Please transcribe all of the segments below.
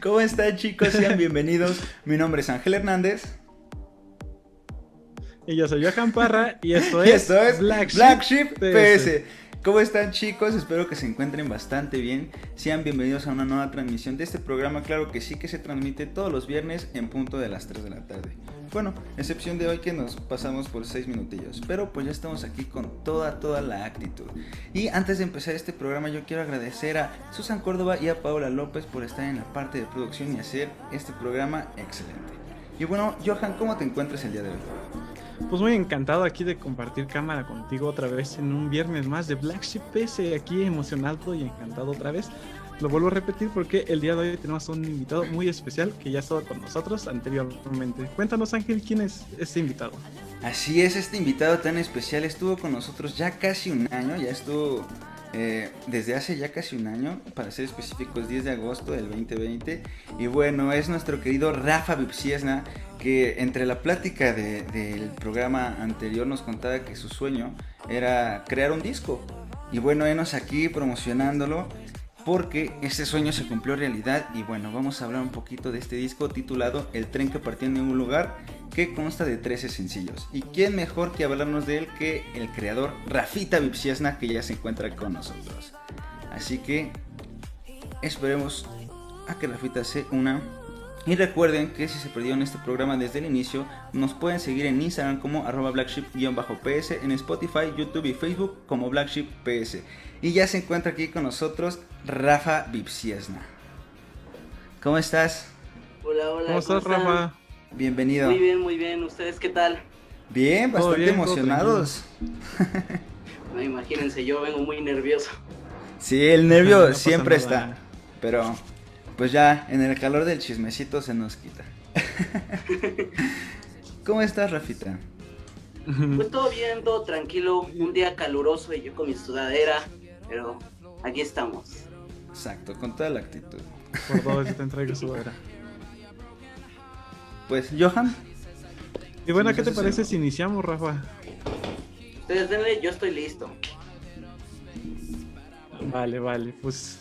¿Cómo están chicos? Sean bienvenidos. Mi nombre es Ángel Hernández. y yo soy Johan Parra y esto Y es, esto es Black, Black, Sheep PS. ¿Cómo están chicos? Espero que se encuentren bastante bien. Sean bienvenidos a una nueva transmisión de este programa. Claro que sí que se transmite todos los viernes en punto de las 3 de la tarde. Bueno, excepción de hoy que nos pasamos por 6 minutillos. Pero pues ya estamos aquí con toda, toda la actitud. Y antes de empezar este programa yo quiero agradecer a Susan Córdoba y a Paola López por estar en la parte de producción y hacer este programa excelente. Y bueno, Johan, ¿cómo te encuentras el día de hoy? Pues muy encantado aquí de compartir cámara contigo otra vez en un viernes más de Black Sheep PS. Aquí emocionado y encantado otra vez. Lo vuelvo a repetir porque el día de hoy tenemos un invitado muy especial que ya ha estado con nosotros anteriormente. Cuéntanos Ángel, ¿quién es este invitado? Así es, este invitado tan especial estuvo con nosotros ya casi un año, ya estuvo eh, desde hace ya casi un año, para ser específicos, 10 de agosto del 2020. Y bueno, es nuestro querido Rafa Vipsiesna, que entre la plática de- del programa anterior nos contaba que su sueño era crear un disco. Y bueno, enos aquí promocionándolo. Porque este sueño se cumplió realidad y bueno, vamos a hablar un poquito de este disco titulado El tren que partió en ningún lugar, que consta de 13 sencillos. ¿Y quién mejor que hablarnos de él que el creador Rafita Vipsiesna, que ya se encuentra con nosotros? Así que esperemos a que Rafita se una. Y recuerden que si se perdieron este programa desde el inicio, nos pueden seguir en Instagram como arroba blackship-ps, en Spotify, YouTube y Facebook como blackship-ps. Y ya se encuentra aquí con nosotros Rafa Vipsiesna. ¿Cómo estás? Hola, hola. ¿Cómo estás, están? Rafa? Bienvenido. Muy bien, muy bien. ¿Ustedes qué tal? Bien, bastante bien, emocionados. No, imagínense, yo vengo muy nervioso. Sí, el No nervio siempre nada. está. Pero pues ya en el calor del chismecito se nos quita. ¿Cómo estás, Rafita? Pues todo bien, todo tranquilo. Un día caluroso y yo con mi sudadera. Pero aquí estamos. Exacto, con toda la actitud. Por todo eso te entrego su era. Pues, Johan, Y bueno, ¿qué te parece si iniciamos, Rafa? Ustedes denle, yo estoy listo. Vale, vale, pues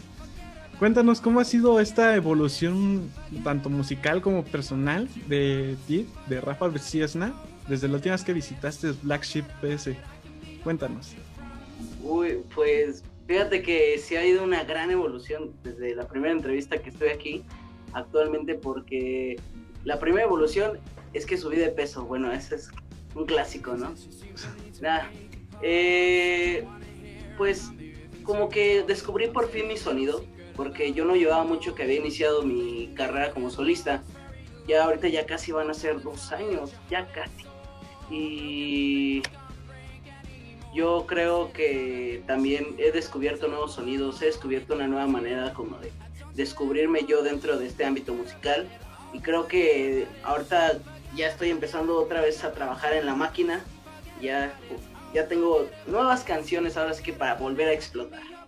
cuéntanos cómo ha sido esta evolución tanto musical como personal de ti, de Rafa Viciesna, desde la última vez que visitaste Black Sheep PS. Cuéntanos. Uy, pues fíjate que sí ha habido una gran evolución desde la primera entrevista que estoy aquí actualmente porque la primera evolución es que subí de peso. Bueno, ese es un clásico, ¿no? Nada. eh, pues como que descubrí por fin mi sonido porque yo no llevaba mucho que había iniciado mi carrera como solista. Ya ahorita ya casi van a ser dos años, ya casi. Y yo creo que también he descubierto nuevos sonidos, he descubierto una nueva manera como de descubrirme yo dentro de este ámbito musical y creo que ahorita ya estoy empezando otra vez a trabajar en la máquina, ya, ya tengo nuevas canciones ahora sí que para volver a explotar.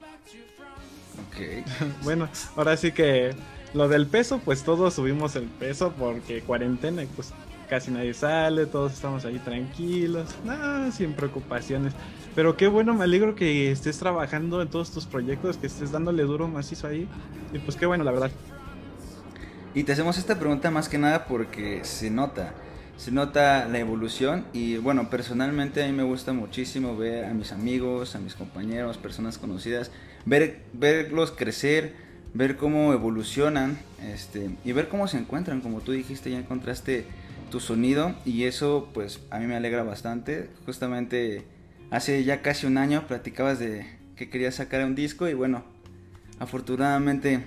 Ok. Bueno, ahora sí que lo del peso, pues todos subimos el peso porque cuarentena pues casi nadie sale, todos estamos ahí tranquilos, nada, sin preocupaciones. Pero qué bueno, me alegro que estés trabajando en todos tus proyectos, que estés dándole duro macizo ahí. Y pues qué bueno, la verdad. Y te hacemos esta pregunta más que nada porque se nota, se nota la evolución y bueno, personalmente a mí me gusta muchísimo ver a mis amigos, a mis compañeros, personas conocidas, ver, verlos crecer, ver cómo evolucionan este, y ver cómo se encuentran, como tú dijiste, ya encontraste tu sonido y eso pues a mí me alegra bastante. Justamente hace ya casi un año platicabas de que querías sacar un disco y bueno, afortunadamente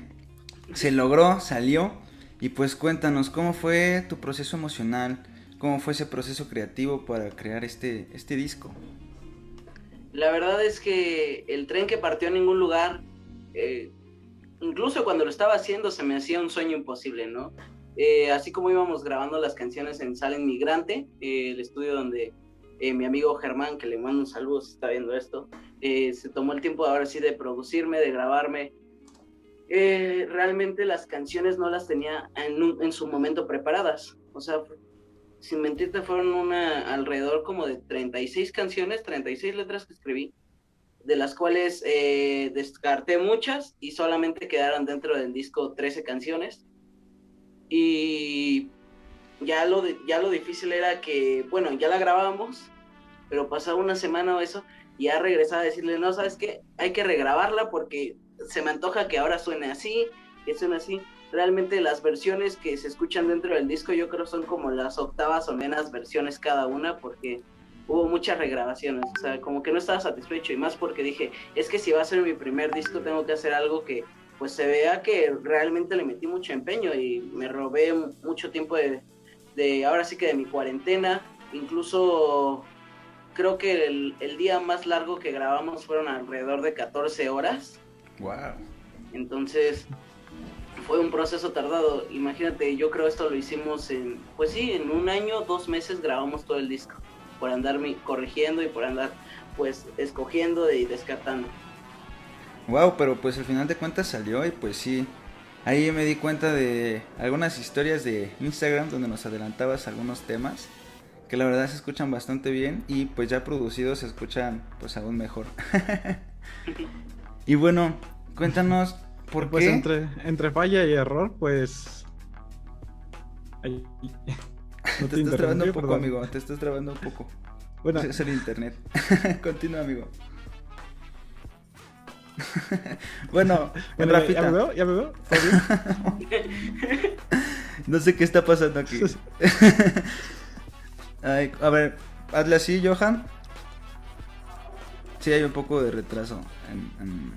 se logró, salió. Y pues cuéntanos, ¿cómo fue tu proceso emocional? ¿Cómo fue ese proceso creativo para crear este, este disco? La verdad es que el tren que partió a ningún lugar, eh, incluso cuando lo estaba haciendo se me hacía un sueño imposible, ¿no? Eh, así como íbamos grabando las canciones en Sala Inmigrante, eh, el estudio donde eh, mi amigo Germán, que le mando un saludo si está viendo esto, se tomó el tiempo ahora sí de producirme, de grabarme. realmente las canciones no las tenía en, en, su momento preparadas. O sea, sin mentirte, fueron una alrededor como de 36 canciones, 36 letras que escribí de las cuales eh, descarté muchas y solamente quedaron dentro del disco 13 canciones. Y ya lo, ya lo difícil era que, bueno, ya la grabábamos, pero pasaba una semana o eso, y ya regresaba a decirle, no, ¿sabes qué? Hay que regrabarla porque se me antoja que ahora suene así, que suene así. Realmente las versiones que se escuchan dentro del disco yo creo son como las octavas o menos versiones cada una, porque hubo muchas regrabaciones, o sea, como que no estaba satisfecho y más porque dije, es que si va a ser mi primer disco tengo que hacer algo que pues se vea que realmente le metí mucho empeño y me robé mucho tiempo de, de ahora sí que de mi cuarentena, incluso creo que el, el, día más largo que grabamos fueron alrededor de 14 horas. Wow. Entonces fue un proceso tardado. Imagínate, yo creo esto lo hicimos en, pues sí, en un año, dos meses grabamos todo el disco por andarme corrigiendo y por andar pues escogiendo y descartando. Wow, pero pues al final de cuentas salió y pues sí. Ahí me di cuenta de algunas historias de Instagram donde nos adelantabas algunos temas que la verdad se escuchan bastante bien y pues ya producidos se escuchan pues aún mejor. y bueno, cuéntanos por pues qué. Entre, entre falla y error, pues. te estás trabando un poco, amigo. Te estás trabando un poco. Bueno. Es el internet. Continúa, amigo. bueno, bueno ¿ya, me veo? ¿Ya me veo? no sé qué está pasando aquí. a ver, hazle así, Johan. Sí, hay un poco de retraso en, en,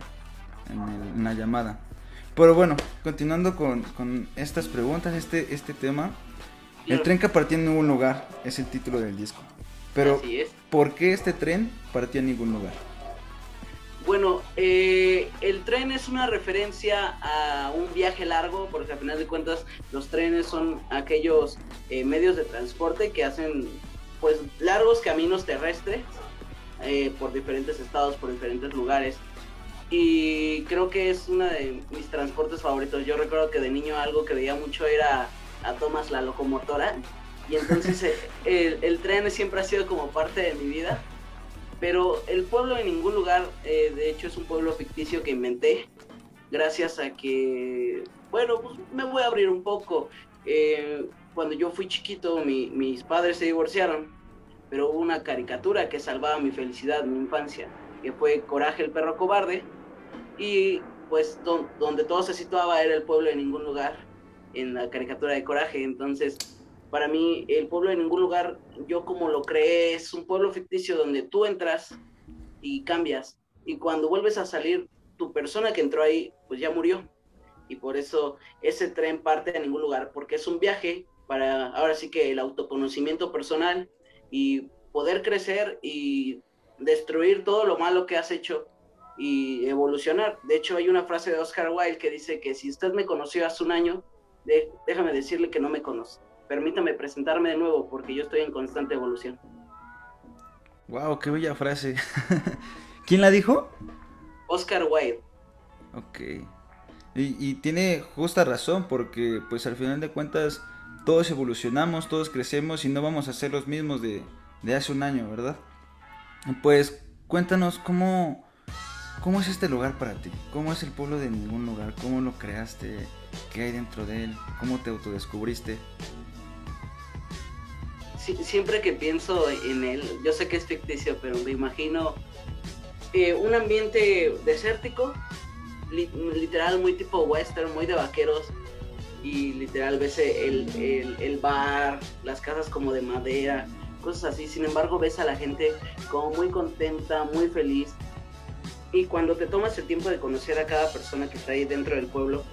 la llamada. Pero bueno, continuando con, con estas preguntas, este, este tema. El tren que partía en ningún lugar es el título del disco. Pero, ¿por qué este tren partía en ningún lugar? Bueno, eh, el tren es una referencia a un viaje largo, porque al final de cuentas los trenes son aquellos eh, medios de transporte que hacen pues largos caminos terrestres eh, por diferentes estados, por diferentes lugares. Y creo que es uno de mis transportes favoritos. Yo recuerdo que de niño algo que veía mucho era a Thomas la locomotora. Y entonces eh, el, tren siempre ha sido como parte de mi vida. Pero el pueblo en ningún lugar, eh, de hecho es un pueblo ficticio que inventé. Gracias a que, bueno, pues me voy a abrir un poco. Eh, cuando yo fui chiquito, mis padres se divorciaron. Pero hubo una caricatura que salvaba mi felicidad, mi infancia. Que fue Coraje el perro cobarde. Y pues donde todo se situaba era el pueblo en ningún lugar en la caricatura de Coraje. Entonces, para mí, el pueblo de ningún lugar, yo como lo creé, es un pueblo ficticio donde tú entras y cambias. Y cuando vuelves a salir, tu persona que entró ahí, pues ya murió. Y por eso ese tren parte de ningún lugar, porque es un viaje para ahora sí que el autoconocimiento personal y poder crecer y destruir todo lo malo que has hecho y evolucionar. De hecho, hay una frase de Oscar Wilde que dice que si usted me conoció hace un año, déjame decirle que no me conoce. Permítame presentarme de nuevo porque yo estoy en constante evolución. Wow, qué bella frase. ¿Quién la dijo? Oscar Wilde. Ok. Y, tiene justa razón porque pues al final de cuentas todos evolucionamos, todos crecemos y no vamos a ser los mismos de, de hace un año, ¿verdad? Pues cuéntanos cómo, cómo es este lugar para ti, cómo es el pueblo de ningún lugar, cómo lo creaste, ¿Qué hay dentro de él? ¿Cómo te autodescubriste? siempre que pienso en él, yo sé que es ficticio, pero me imagino eh, un ambiente desértico, literal muy tipo western, muy de vaqueros, y literal ves el, el, bar, las casas como de madera, cosas así. Sin embargo, ves a la gente como muy contenta, muy feliz. Y cuando te tomas el tiempo de conocer a cada persona que está ahí dentro del pueblo,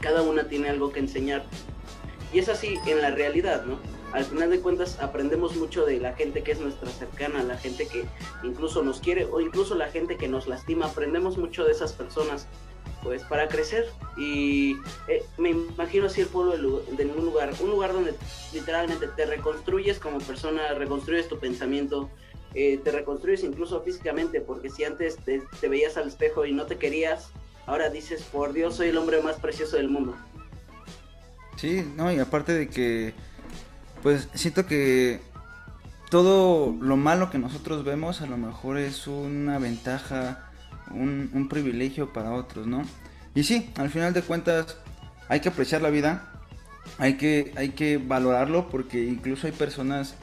cada una tiene algo que enseñar. Y es así en la realidad, ¿no? Al final de cuentas aprendemos mucho de la gente que es nuestra cercana, la gente que incluso nos quiere o incluso la gente que nos lastima, aprendemos mucho de esas personas pues para crecer y eh, me imagino así el pueblo de, ningún lugar, un lugar donde literalmente te reconstruyes como persona, reconstruyes tu pensamiento, eh, te reconstruyes incluso físicamente, porque si antes te, veías al espejo y no te querías, ahora dices, por Dios, soy el hombre más precioso del mundo. Sí, no, y aparte de que, pues siento que todo lo malo que nosotros vemos a lo mejor es una ventaja un, privilegio para otros, ¿no? Y sí, al final de cuentas hay que apreciar la vida, hay que, hay que valorarlo porque incluso hay personas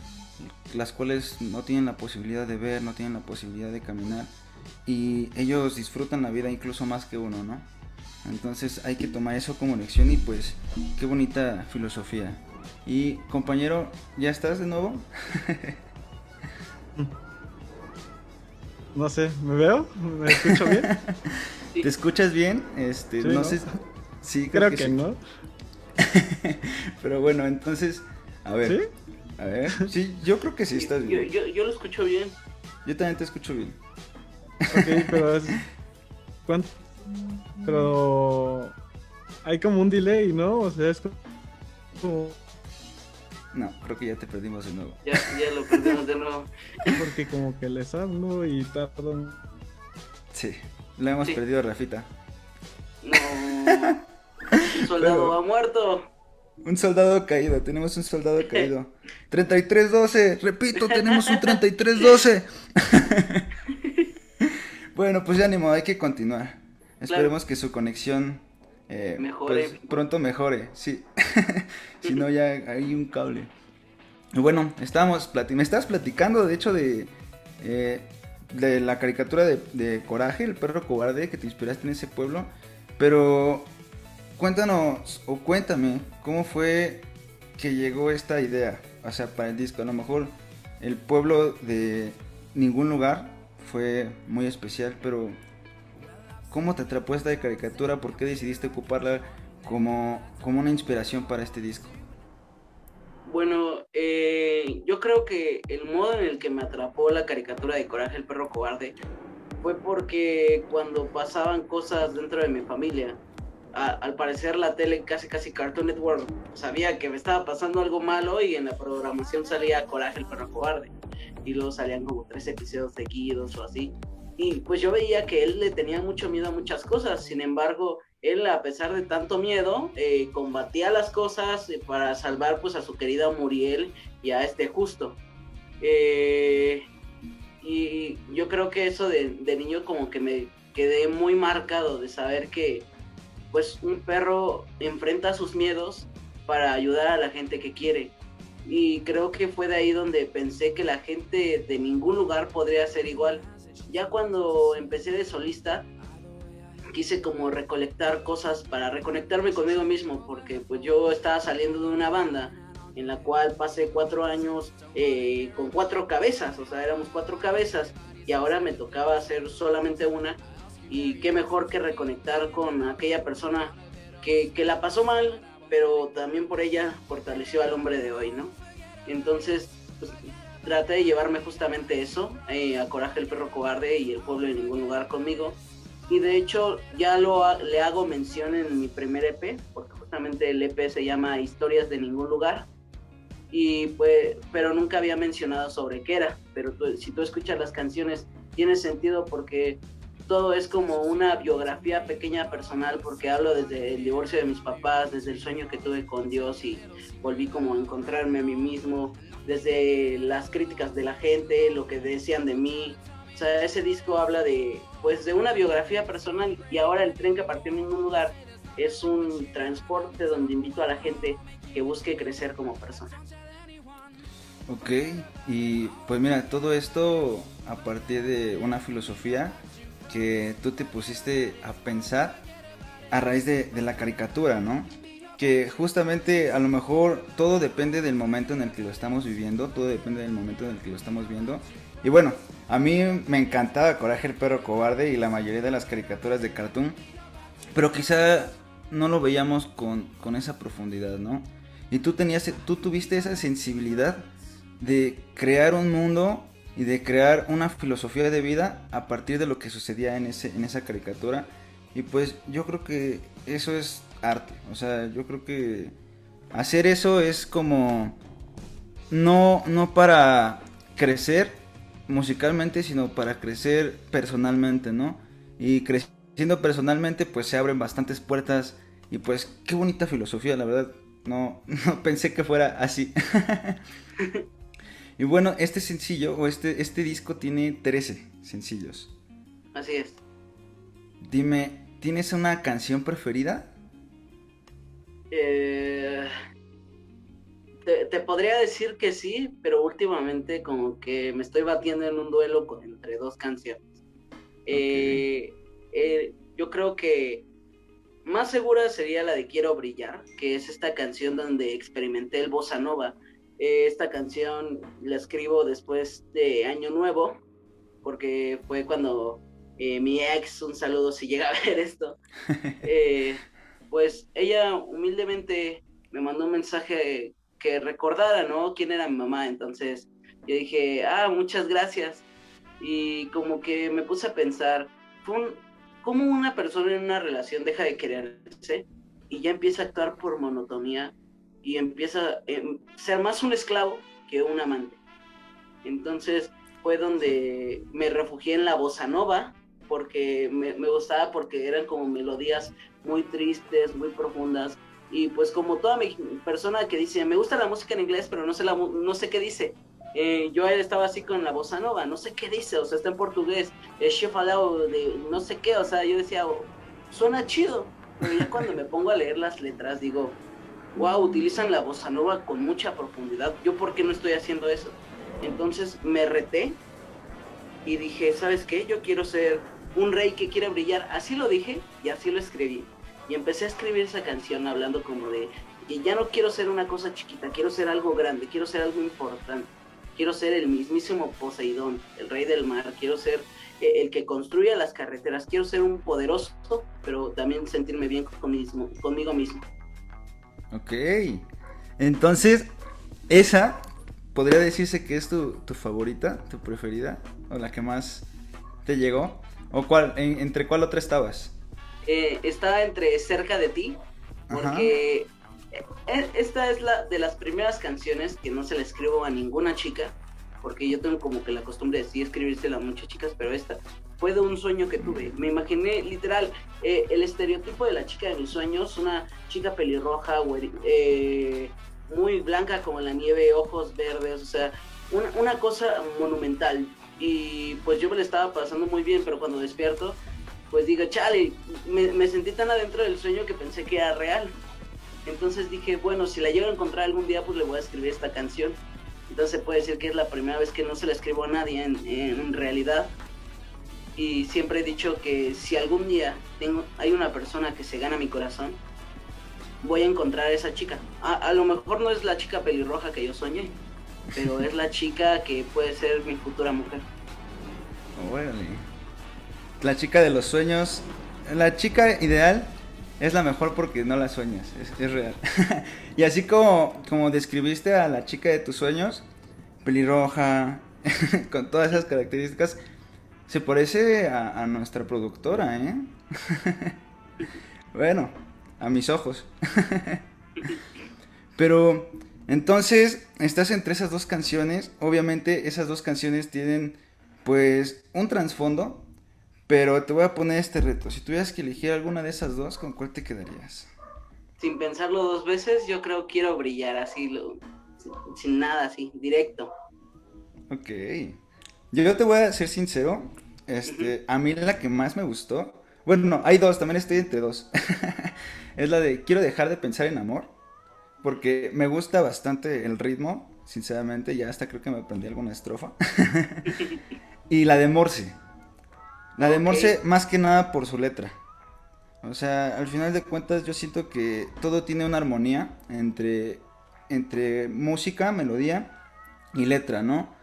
las cuales no tienen la posibilidad de ver, no tienen la posibilidad de caminar y ellos disfrutan la vida incluso más que uno, ¿no? Entonces hay que tomar eso como lección y pues qué bonita filosofía. Y compañero, ¿ya estás de nuevo? No sé, ¿me veo? ¿Me escucho bien? ¿Te escuchas bien? Este, no, sé. Sí, creo, que, no. Pero bueno, entonces, a ver. ¿Sí? A ver. Sí, yo creo que sí estás bien. Yo, yo, lo escucho bien. Yo también te escucho bien. Ok, pero es... ¿Cuánto? Pero... Hay como un delay, ¿no? O sea, es como... No, creo que ya te perdimos de nuevo. Ya, ya lo perdimos de nuevo. Porque como que les hablo y tardan. Sí, lo hemos perdido a Rafita. No. Un soldado ha muerto. Un soldado caído, tenemos un soldado caído. 3312, repito, tenemos un 3312. bueno, pues ya ni modo, hay que continuar. Esperemos que su conexión eh, mejore. Pues, pronto mejore, sí. si no, ya hay un cable. Y bueno, estábamos me estabas platicando, de hecho, de, eh, de la caricatura de, Coraje, el perro cobarde, que te inspiraste en ese pueblo. Pero cuéntanos, o cuéntame, ¿cómo fue que llegó esta idea? O sea, para el disco, a lo mejor el pueblo de ningún lugar fue muy especial, pero ¿Cómo te atrapó esta caricatura? ¿Por qué decidiste ocuparla como, como una inspiración para este disco? Bueno, eh, yo creo que el modo en el que me atrapó la caricatura de Coraje el perro cobarde fue porque cuando pasaban cosas dentro de mi familia, al parecer la tele casi casi Cartoon Network sabía que me estaba pasando algo malo y en la programación salía Coraje el perro cobarde. Y luego salían como tres episodios seguidos o así. Y pues yo veía que él le tenía mucho miedo a muchas cosas, sin embargo, él a pesar de tanto miedo, eh, combatía las cosas para salvar pues a su querida Muriel y a este justo. Eh, y yo creo que eso de, de, niño como que me quedé muy marcado de saber que pues un perro enfrenta sus miedos para ayudar a la gente que quiere. Y creo que fue de ahí donde pensé que la gente de ningún lugar podría ser igual ya cuando empecé de solista, quise como recolectar cosas para reconectarme conmigo mismo, porque pues yo estaba saliendo de una banda en la cual pasé cuatro años eh, con cuatro cabezas, o sea, éramos cuatro cabezas y ahora me tocaba hacer solamente una y qué mejor que reconectar con aquella persona que, que la pasó mal, pero también por ella fortaleció al hombre de hoy, ¿no? Entonces, pues, traté de llevarme justamente eso, eh, a Coraje el perro cobarde y el pueblo en ningún lugar conmigo. Y de hecho ya lo le hago mención en mi primer EP, porque justamente el EP se llama Historias de ningún lugar. Y pues, pero nunca había mencionado sobre qué era. Pero si tú escuchas las canciones, tiene sentido porque todo es como una biografía pequeña personal, porque hablo desde el divorcio de mis papás, desde el sueño que tuve con Dios y volví como a encontrarme a mí mismo, desde las críticas de la gente, lo que decían de mí. O sea, ese disco habla de, pues, de una biografía personal y ahora el tren que partió en ningún lugar es un transporte donde invito a la gente que busque crecer como persona. Ok, y pues mira, todo esto a partir de una filosofía que tú te pusiste a pensar a raíz de, la caricatura, ¿no? que justamente a lo mejor todo depende del momento en el que lo estamos viviendo, todo depende del momento en el que lo estamos viendo. Y bueno, a mí me encantaba Coraje el perro cobarde y la mayoría de las caricaturas de cartoon, pero quizá no lo veíamos con, con esa profundidad, ¿no? Y tú tenías, tú tuviste esa sensibilidad de crear un mundo y de crear una filosofía de vida a partir de lo que sucedía en, ese, en esa caricatura Y pues yo creo que eso es arte. O sea, yo creo que hacer eso es como no, no para crecer musicalmente, sino para crecer personalmente, ¿no? Y creciendo personalmente, pues se abren bastantes puertas. Y pues qué bonita filosofía, la verdad. No, no pensé que fuera así. y bueno, este sencillo o este, este disco tiene 13 sencillos. Así es. Dime, ¿tienes una canción preferida? Eh, te, podría decir que sí, pero últimamente como que me estoy batiendo en un duelo entre dos canciones. Eh, eh, yo creo que más segura sería la de Quiero Brillar, que es esta canción donde experimenté el bossa nova. Esta canción la escribo después de Año Nuevo, porque fue cuando mi ex, un saludo si llega a ver esto, pues ella humildemente me mandó un mensaje que recordara, ¿no? Quién era mi mamá. Entonces yo dije, ah, muchas gracias. Y como que me puse a pensar, ¿cómo una persona en una relación deja de quererse y ya empieza a actuar por monotonía y empieza a em, ser más un esclavo que un amante? Entonces fue donde me refugié en la bossa nova, porque me, me, gustaba porque eran como melodías muy tristes, muy profundas. Y pues como toda mi persona que dice, me gusta la música en inglés, pero no sé, la, no sé qué dice. Eh, yo estaba así con la bossa nova, no sé qué dice, o sea, está en portugués, es de no sé qué, o sea, yo decía, oh, suena chido, pero ya cuando me pongo a leer las letras digo, wow, utilizan la bossa nova con mucha profundidad, yo por qué no estoy haciendo eso. Entonces me reté y dije, ¿sabes qué? Yo quiero ser un rey que quiere brillar, así lo dije y así lo escribí. Y empecé a escribir esa canción hablando como de que ya no quiero ser una cosa chiquita, quiero ser algo grande, quiero ser algo importante. Quiero ser el mismísimo Poseidón, el rey del mar, quiero ser eh, el que construya las carreteras, quiero ser un poderoso, pero también sentirme bien conmigo mismo. Ok, entonces esa podría decirse que es tu, favorita, tu preferida, o la que más te llegó, o cuál, entre cuál otra estabas. Eh, está entre cerca de ti, porque e, esta es la de las primeras canciones que no se le escribo a ninguna chica, porque yo tengo como que la costumbre de sí escribírsela a muchas chicas, pero esta fue de un sueño que tuve. Me imaginé literal eh, el estereotipo de la chica de mis sueños, una chica pelirroja, eh, muy blanca como la nieve, ojos verdes, o sea, una, cosa monumental. Y pues yo me la estaba pasando muy bien, pero cuando despierto pues digo, chale, me, sentí tan adentro del sueño que pensé que era real. Entonces dije, bueno, si la llego a encontrar algún día, pues le voy a escribir esta canción. Entonces puede decir que es la primera vez que no se la escribo a nadie en, realidad. Y siempre he dicho que si algún día tengo, hay una persona que se gana mi corazón, voy a encontrar a esa chica. A, lo mejor no es la chica pelirroja que yo soñé, pero es la chica que puede ser mi futura mujer. Bueno la chica de los sueños, la chica ideal es la mejor porque no la sueñas, es, real. y así como, como describiste a la chica de tus sueños, pelirroja, con todas esas características, se parece a, nuestra productora, ¿eh? bueno, a mis ojos. Pero entonces, estás entre esas dos canciones. Obviamente, esas dos canciones tienen, pues, un trasfondo pero te voy a poner este reto. Si tuvieras que elegir alguna de esas dos, ¿con cuál te quedarías? Sin pensarlo dos veces, yo creo que quiero brillar así, lo, sin, nada, así, directo. Ok. Yo, te voy a ser sincero. Este, a mí la que más me gustó. Bueno, no, hay dos, también estoy entre dos. es la de Quiero dejar de pensar en amor. Porque me gusta bastante el ritmo, sinceramente. Ya hasta creo que me aprendí alguna estrofa. y la de Morse. La de Morse más que nada por su letra. O sea, al final de cuentas yo siento que todo tiene una armonía entre, entre música, melodía y letra, ¿no?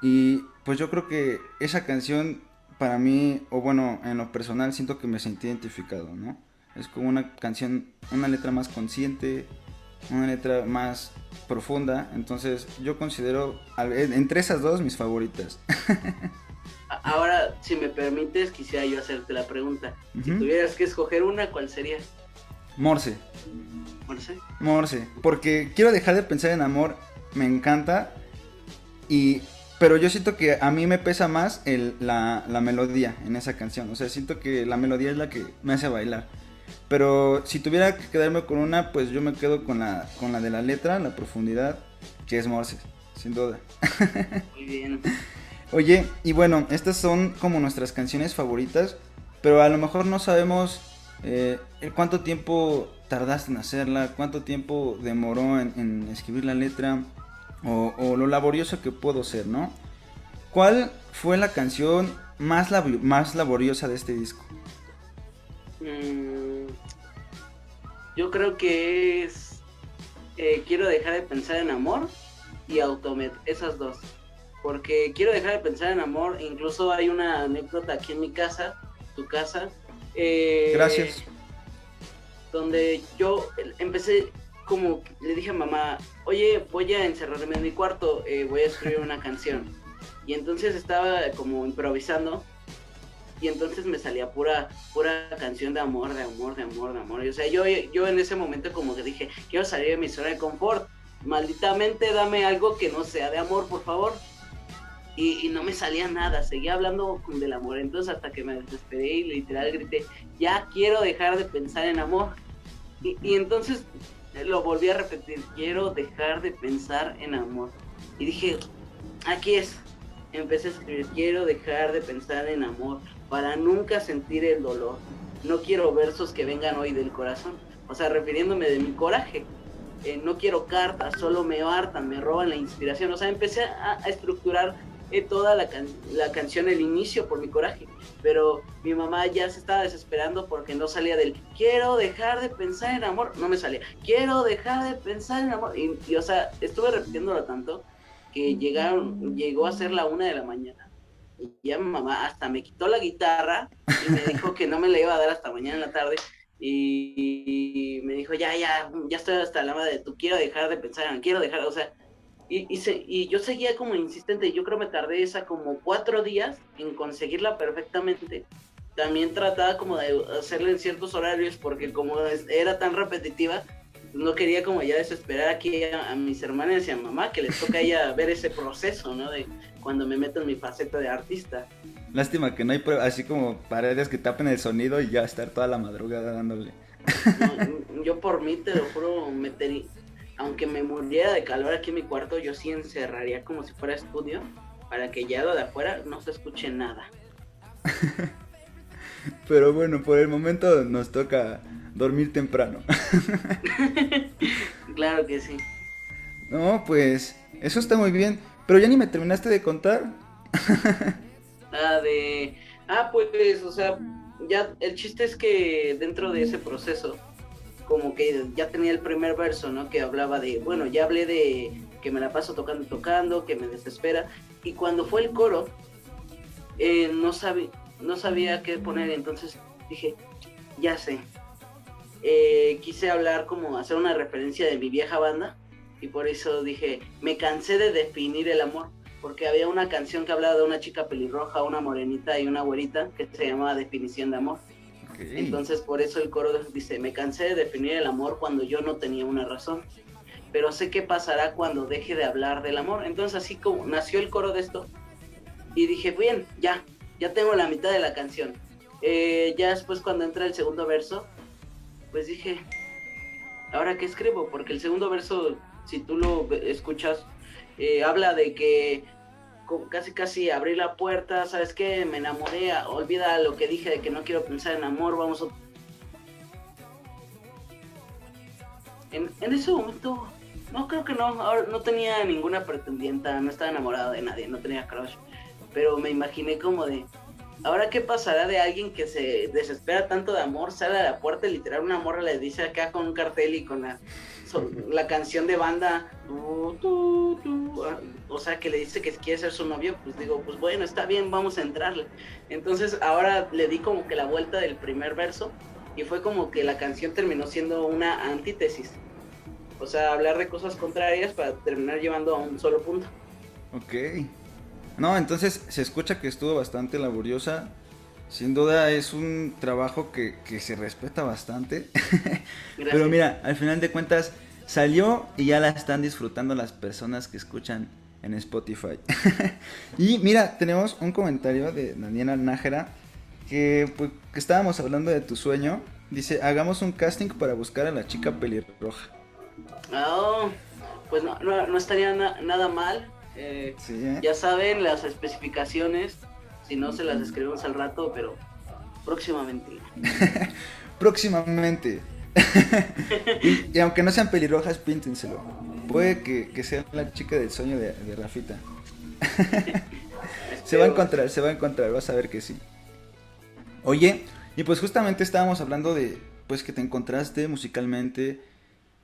Y pues yo creo que esa canción para mí, o bueno, en lo personal siento que me sentí identificado, ¿no? Es como una canción, una letra más consciente, una letra más profunda, entonces yo considero entre esas dos mis favoritas. Ahora, si me permites, quisiera yo hacerte la pregunta. Si tuvieras que escoger una, ¿cuál sería? Morse. Marce? Morse, porque quiero dejar de pensar en amor, me encanta, y pero yo siento que a mí me pesa más el, la, la melodía en esa canción, o sea, siento que la melodía es la que me hace bailar. Pero si tuviera que quedarme con una, pues yo me quedo con la, con la de la letra, la profundidad, que es Morse, sin duda. Muy bien. Oye, y bueno, estas son como nuestras canciones favoritas, pero a lo mejor no sabemos eh, cuánto tiempo tardaste en hacerla, cuánto tiempo demoró en, en escribir la letra, o, o lo laborioso que puedo ser, ¿no? ¿Cuál fue la canción más, más laboriosa de este disco? Mm, yo creo que es. eh, quiero dejar de pensar en amor y Automet, esas dos. Porque quiero dejar de pensar en amor. Incluso hay una anécdota aquí en mi casa, tu casa. eh, Gracias. Donde yo empecé, como le dije a mamá, oye, voy a encerrarme en mi cuarto, eh, voy a escribir una canción. Y entonces estaba como improvisando y entonces me salía pura pura canción de amor, de amor, de amor, de amor. Y, o sea, yo, yo en ese momento como que dije, quiero salir de mi zona de confort. Malditamente dame algo que no sea de amor, por favor. Y, no me salía nada, seguía hablando del amor. Entonces hasta que me desesperé y literal grité, ya quiero dejar de pensar en amor. Y entonces lo volví a repetir, quiero dejar de pensar en amor. Y dije, aquí es. Empecé a escribir, quiero dejar de pensar en amor para nunca sentir el dolor. No quiero versos que vengan hoy del corazón. O sea, refiriéndome de mi coraje. Eh, no quiero cartas, solo me hartan, me roban la inspiración. O sea, empecé a, a estructurar eh, toda la, can- la canción, el inicio por mi coraje. Pero mi mamá ya se estaba desesperando porque no salía del quiero dejar de pensar en amor. No me salía. Quiero dejar de pensar en amor. Y, y, o sea, estuve repitiéndolo tanto que llegaron, llegó a ser la una de la mañana. Y ya mi mamá hasta me quitó la guitarra y me dijo que no me la iba a dar hasta mañana en la tarde. Y, y me dijo, ya, ya, ya estoy hasta la madre de tú, quiero dejar de pensar, en- quiero dejar, o sea, y, y, se- y yo seguía como insistente, yo creo me tardé esa como cuatro días en conseguirla perfectamente. También trataba como de hacerla en ciertos horarios porque como era tan repetitiva, no quería como ya desesperar aquí a, a mis hermanas y a mamá, que les toca a ella ver ese proceso, ¿no? De cuando me meto en mi faceta de artista. Lástima que no hay así como paredes que tapen el sonido y ya estar toda la madrugada dándole. No, yo por mí, te lo juro, metería, aunque me muriera de calor aquí en mi cuarto, yo sí encerraría como si fuera estudio, para que ya lo de afuera no se escuche nada. Pero bueno, por el momento nos toca dormir temprano. Claro que sí. No, pues eso está muy bien. Pero ya ni me terminaste de contar. Ah, de. Ah, pues, o sea, ya el chiste es que dentro de ese proceso, como que ya tenía el primer verso, ¿no? Que hablaba de, bueno, ya hablé de que me la paso tocando tocando, que me desespera. Y cuando fue el coro, eh, no, sabía, no sabía qué poner, entonces dije, ya sé. Eh, quise hablar como hacer una referencia de mi vieja banda y por eso dije, me cansé de definir el amor porque había una canción que hablaba de una chica pelirroja, una morenita y una güerita que se llamaba Definición de Amor. Entonces por eso el coro dice, me cansé de definir el amor cuando yo no tenía una razón, pero sé qué pasará cuando deje de hablar del amor. Entonces así como nació el coro de esto y dije, bien, ya, ya tengo la mitad de la canción. Eh, ya después cuando entra el segundo verso, pues dije, ¿ahora qué escribo? Porque el segundo verso, si tú lo escuchas, eh, habla de que casi casi abrí la puerta, ¿sabes qué? Me enamoré, olvida lo que dije de que no quiero pensar en amor, vamos a... En, en ese momento, no creo que no, ahora no tenía ninguna pretendienta, no estaba enamorado de nadie, no tenía crush, pero me imaginé como de, ahora qué pasará de alguien que se desespera tanto de amor, sale a la puerta y literal una morra le dice acá con un cartel y con la, la canción de banda, tu, tu, tu, o sea, que le dice que quiere ser su novio, pues digo, pues bueno, está bien, vamos a entrarle. Entonces ahora le di como que la vuelta del primer verso y fue como que la canción terminó siendo una antítesis. O sea, hablar de cosas contrarias para terminar llevando a un solo punto. Ok. No, entonces se escucha que estuvo bastante laboriosa. Sin duda es un trabajo que, que se respeta bastante. Pero mira, al final de cuentas salió y ya la están disfrutando las personas que escuchan en Spotify. y mira, tenemos un comentario de Daniela Nájera que, pues, que estábamos hablando de tu sueño. Dice, hagamos un casting para buscar a la chica pelirroja. No, pues no, no, no estaría na- nada mal. Eh, Sí, ¿eh? ya saben las especificaciones. Si no, se las escribimos al rato, pero próximamente. Próximamente. y, aunque no sean pelirrojas, píntenselo. Puede que, sea la chica del sueño de, de Rafita. Se va a encontrar, se va a encontrar, vas a ver que sí. Oye, y pues justamente estábamos hablando de pues que te encontraste musicalmente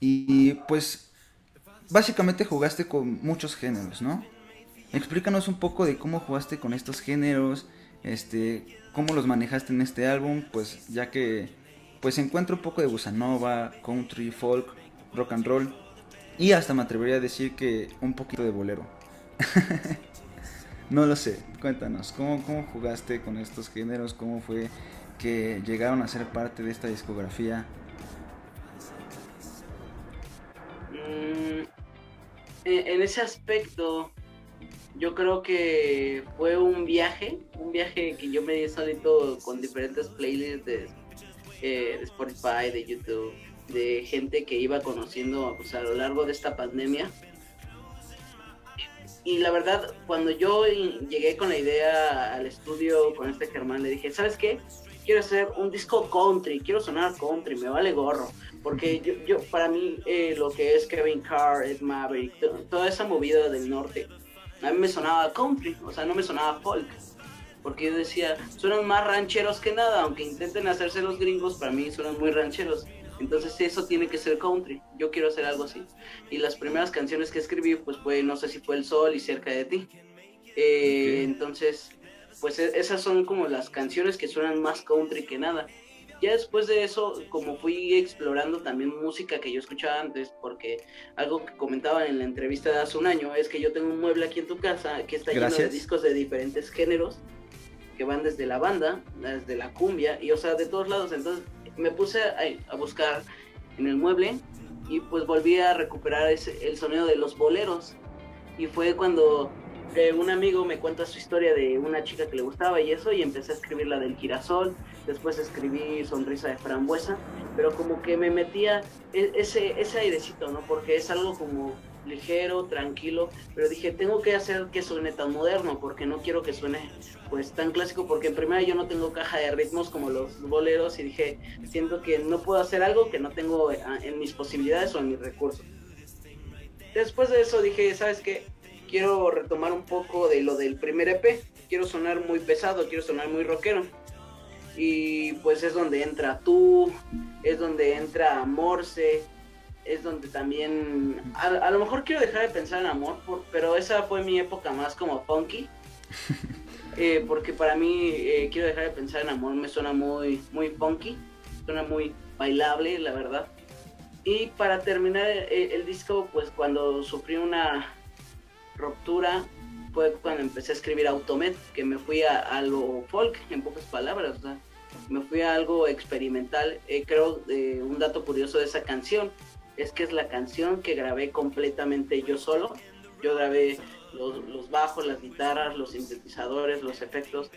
y pues básicamente jugaste con muchos géneros, ¿no? Explícanos un poco de cómo jugaste con estos géneros, este, cómo los manejaste en este álbum, pues ya que pues encuentro un poco de bossa country, folk, rock and roll y hasta me atrevería a decir que un poquito de bolero. No lo sé, cuéntanos, ¿cómo, ¿cómo jugaste con estos géneros? ¿Cómo fue que llegaron a ser parte de esta discografía? Mm, en, en ese aspecto, yo creo que fue un viaje, un viaje que yo me di solito con diferentes playlists de, eh, de Spotify, de YouTube, de gente que iba conociendo pues, a lo largo de esta pandemia. Y la verdad, cuando yo llegué con la idea al estudio con este Germán, le dije, ¿sabes qué? Quiero hacer un disco country, quiero sonar country, me vale gorro. Porque yo, yo para mí, eh, lo que es Kevin Carr, Ed Maverick, to- toda esa movida del norte, a mí me sonaba country, o sea, no me sonaba folk. Porque yo decía, suenan más rancheros que nada, aunque intenten hacerse los gringos, para mí suenan muy rancheros. Entonces eso tiene que ser country, yo quiero hacer algo así. Y las primeras canciones que escribí, pues fue, no sé si fue El Sol y Cerca de Ti. Eh, Ok. Entonces, pues e- esas son como las canciones que suenan más country que nada. Ya después de eso, como fui explorando también música que yo escuchaba antes, porque algo que comentaban en la entrevista de hace un año es que yo tengo un mueble aquí en tu casa que está lleno de Gracias. discos de diferentes géneros, que van desde la banda, desde la cumbia, y o sea, de todos lados. Entonces me puse a, a buscar en el mueble y pues volví a recuperar ese, el sonido de los boleros. Y fue cuando eh, un amigo me cuenta su historia de una chica que le gustaba y eso, y empecé a escribir la del girasol, después escribí Sonrisa de Frambuesa, pero como que me metía e- ese, ese airecito, ¿no? Porque es algo como ligero, tranquilo, pero dije, tengo que hacer que suene tan moderno, porque no quiero que suene pues tan clásico, porque en primera yo no tengo caja de ritmos como los boleros y dije, siento que no puedo hacer algo que no tengo eh, en mis posibilidades o en mis recursos. Después de eso dije, ¿sabes qué? Quiero retomar un poco de lo del primer EP, quiero sonar muy pesado, quiero sonar muy rockero. Y pues es donde entra tú, es donde entra Morse, es donde también... A, a lo mejor quiero dejar de pensar en amor, por- pero esa fue mi época más como funky. Eh, porque para mí eh, quiero dejar de pensar en amor, me suena muy, muy funky, suena muy bailable, la verdad. Y para terminar el, el disco, pues cuando sufrí una ruptura, fue cuando empecé a escribir Automet, que me fui a, a lo folk, en pocas palabras, o sea, me fui a algo experimental. Eh, creo eh, un dato curioso de esa canción es que es la canción que grabé completamente yo solo. Yo grabé los, bajos, las guitarras, los sintetizadores, los efectos.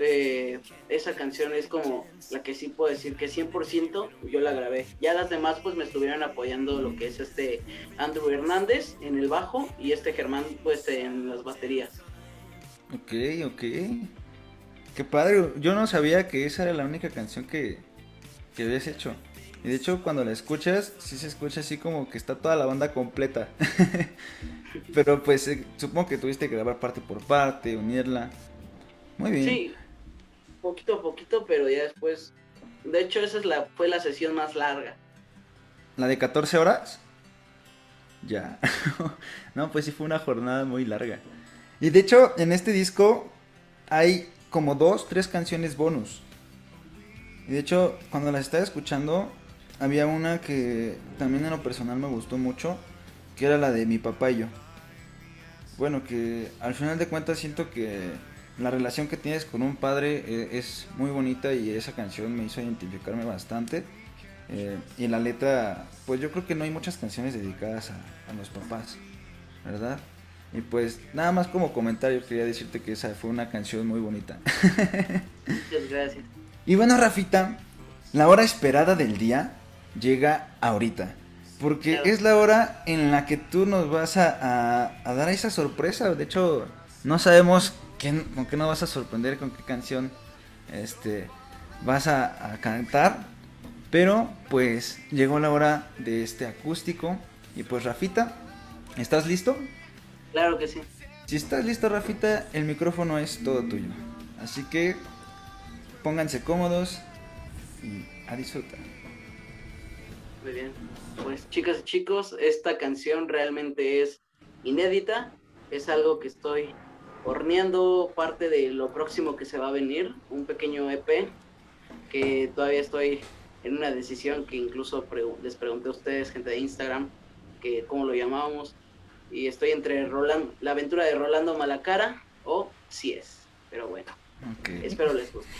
Eh, esa canción es como la que sí puedo decir que 100% yo la grabé. Ya las demás pues me estuvieron apoyando lo que es este Andrew Hernández en el bajo y este Germán pues en las baterías. Ok, ok. Qué padre. Yo no sabía que esa era la única canción que, que habías hecho. Y de hecho, cuando la escuchas, sí se escucha así como que está toda la banda completa. Pero pues eh, supongo que tuviste que grabar parte por parte, unirla. Muy bien. Sí, poquito a poquito, pero ya después... De hecho esa es la, fue la sesión más larga. ¿La de 14 horas? Ya. no, pues sí fue una jornada muy larga. Y de hecho, en este disco hay como dos, tres canciones bonus. Y de hecho, cuando las estaba escuchando, había una que también en lo personal me gustó mucho, que era la de Mi Papá y yo. bueno, que al final de cuentas siento que la relación que tienes con un padre eh, es muy bonita y esa canción me hizo identificarme bastante. Eh, y la letra, pues yo creo que no hay muchas canciones dedicadas a, a los papás, ¿verdad? Y pues nada más como comentario quería decirte que esa fue una canción muy bonita. Muchas gracias. Y bueno, Rafita, la hora esperada del día llega ahorita. Porque es la hora en la que tú nos vas a, a- a dar esa sorpresa. De hecho, no sabemos qué- con qué nos vas a sorprender, con qué canción este, vas a, a cantar. Pero pues llegó la hora de este acústico. Y pues Rafita, ¿estás listo? Claro que sí. Si estás listo, Rafita, el micrófono es todo tuyo. Así que pónganse cómodos y a disfrutar. Muy bien. Pues chicas y chicos, esta canción realmente es inédita. Es algo que estoy horneando parte de lo próximo que se va a venir. Un pequeño EP que todavía estoy en una decisión que incluso pregu- les pregunté a ustedes, gente de Instagram, que cómo lo llamábamos. Y estoy entre Roland, la aventura de Rolando Malacara o Si es. Pero bueno, Ok. espero les guste.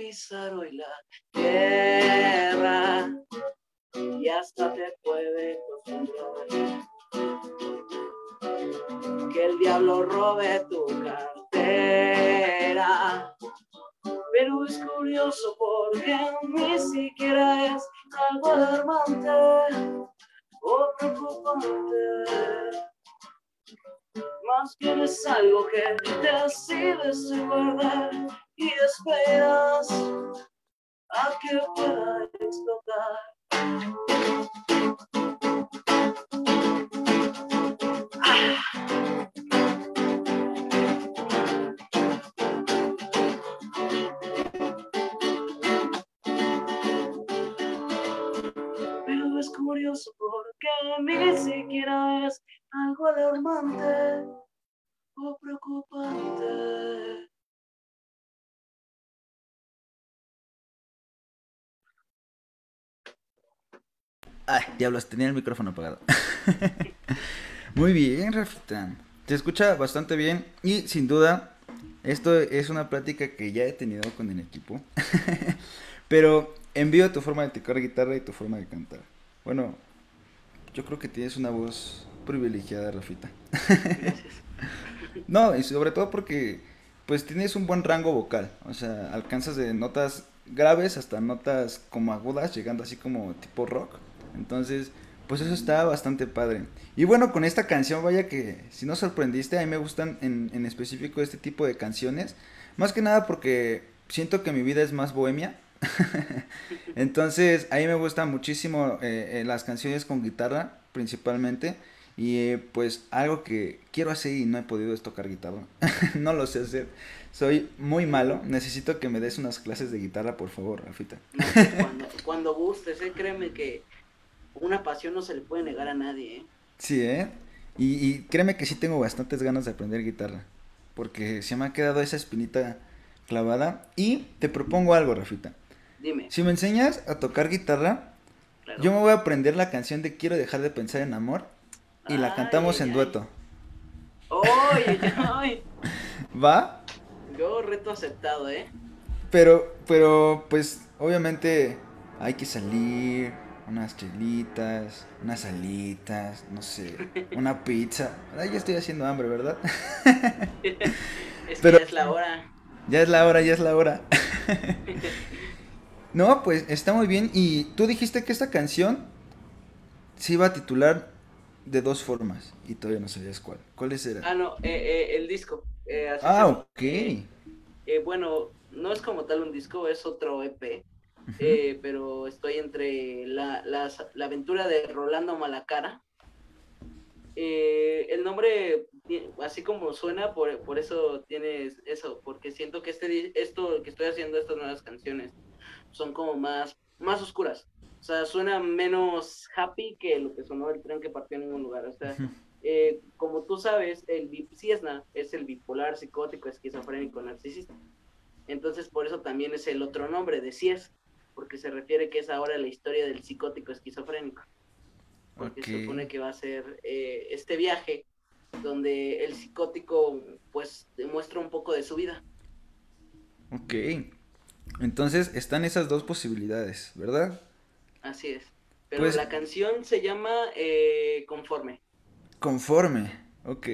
Pisar hoy la tierra y hasta te puede acostumbrar que el diablo robe tu cartera. Pero es curioso porque ni siquiera es algo alarmante o preocupante. Más bien es algo que decides guardar y esperas a que pueda explotar. Alarmante o preocupante. Ay, diablos, tenía el micrófono apagado. Muy bien, Rafita. Se escucha bastante bien y sin duda esto es una plática que ya he tenido con el equipo. Pero envío tu forma de tocar guitarra y tu forma de cantar. Bueno, yo creo que tienes una voz privilegiada, Rafita. No, y sobre todo porque pues tienes un buen rango vocal, o sea, alcanzas de notas graves hasta notas como agudas, llegando así como tipo rock. Entonces, pues eso está bastante padre. Y bueno, con esta canción, vaya que si no sorprendiste, a mí me gustan en, en específico este tipo de canciones. Más que nada porque siento que mi vida es más bohemia. Entonces, a mí me gustan muchísimo eh, eh, las canciones con guitarra, principalmente. Y eh, pues algo que quiero hacer y no he podido es tocar guitarra. no lo sé hacer. Soy muy malo. Necesito que me des unas clases de guitarra, por favor, Rafita. Pues, cuando, cuando gustes, ¿eh? créeme que una pasión no se le puede negar a nadie. ¿eh? Sí, ¿eh? Y, y créeme que sí tengo bastantes ganas de aprender guitarra. Porque se me ha quedado esa espinita clavada. Y te propongo algo, Rafita. Dime, Si me enseñas a tocar guitarra, claro. yo me voy a aprender la canción de Quiero dejar de pensar en amor. Y la Ay, cantamos ay, en dueto. ¡Ay! ¿Va? Yo reto aceptado, ¿eh? Pero, pero, pues, obviamente hay que salir, unas chelitas, unas alitas, no sé, una pizza. Ay, ya estoy haciendo hambre, ¿verdad? Es Pero- que ya es la hora. Ya es la hora, ya es la hora. No, pues está muy bien. Y tú dijiste que esta canción se iba a titular de dos formas. Y todavía no sabías cuál. ¿Cuáles Ah, eran? no, eh, eh, el disco. eh, Ah, ok. Bueno, no es como tal un disco, es otro EP. Pero estoy entre la, las- la aventura de Rolando Malacara. Eh, el nombre, así como suena, por, por eso tienes eso, porque siento que este, esto que estoy haciendo, estas nuevas canciones, son como más, más oscuras. O sea, suena menos happy que lo que sonó el tren que partió en ningún lugar. O sea, eh, como tú sabes, el Ciesna es el bipolar, psicótico, esquizofrénico, narcisista. Entonces, por eso también es el otro nombre de Cies, porque se refiere que es ahora la historia del psicótico esquizofrénico. Porque se supone que va a ser eh, este viaje donde el psicótico, pues, demuestra un poco de su vida. Ok. Entonces están esas dos posibilidades, ¿verdad? Así es. Pero Pues- la canción se llama eh, Conforme. Conforme. Ok.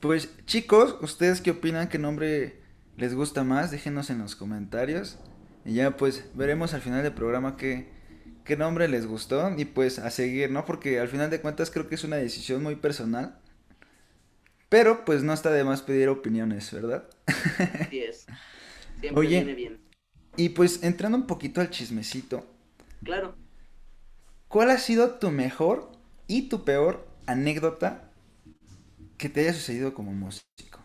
Pues chicos, ¿ustedes qué opinan? ¿Qué nombre les gusta más? Déjenos en los comentarios. Y ya pues veremos al final del programa qué, qué nombre les gustó. Y pues a seguir, ¿no? Porque al final de cuentas creo que es una decisión muy personal. Pero pues no está de más pedir opiniones, ¿verdad? Así es. Siempre Oye. viene bien. Y pues entrando un poquito al chismecito. Claro. ¿Cuál ha sido tu mejor y tu peor anécdota que te haya sucedido como músico?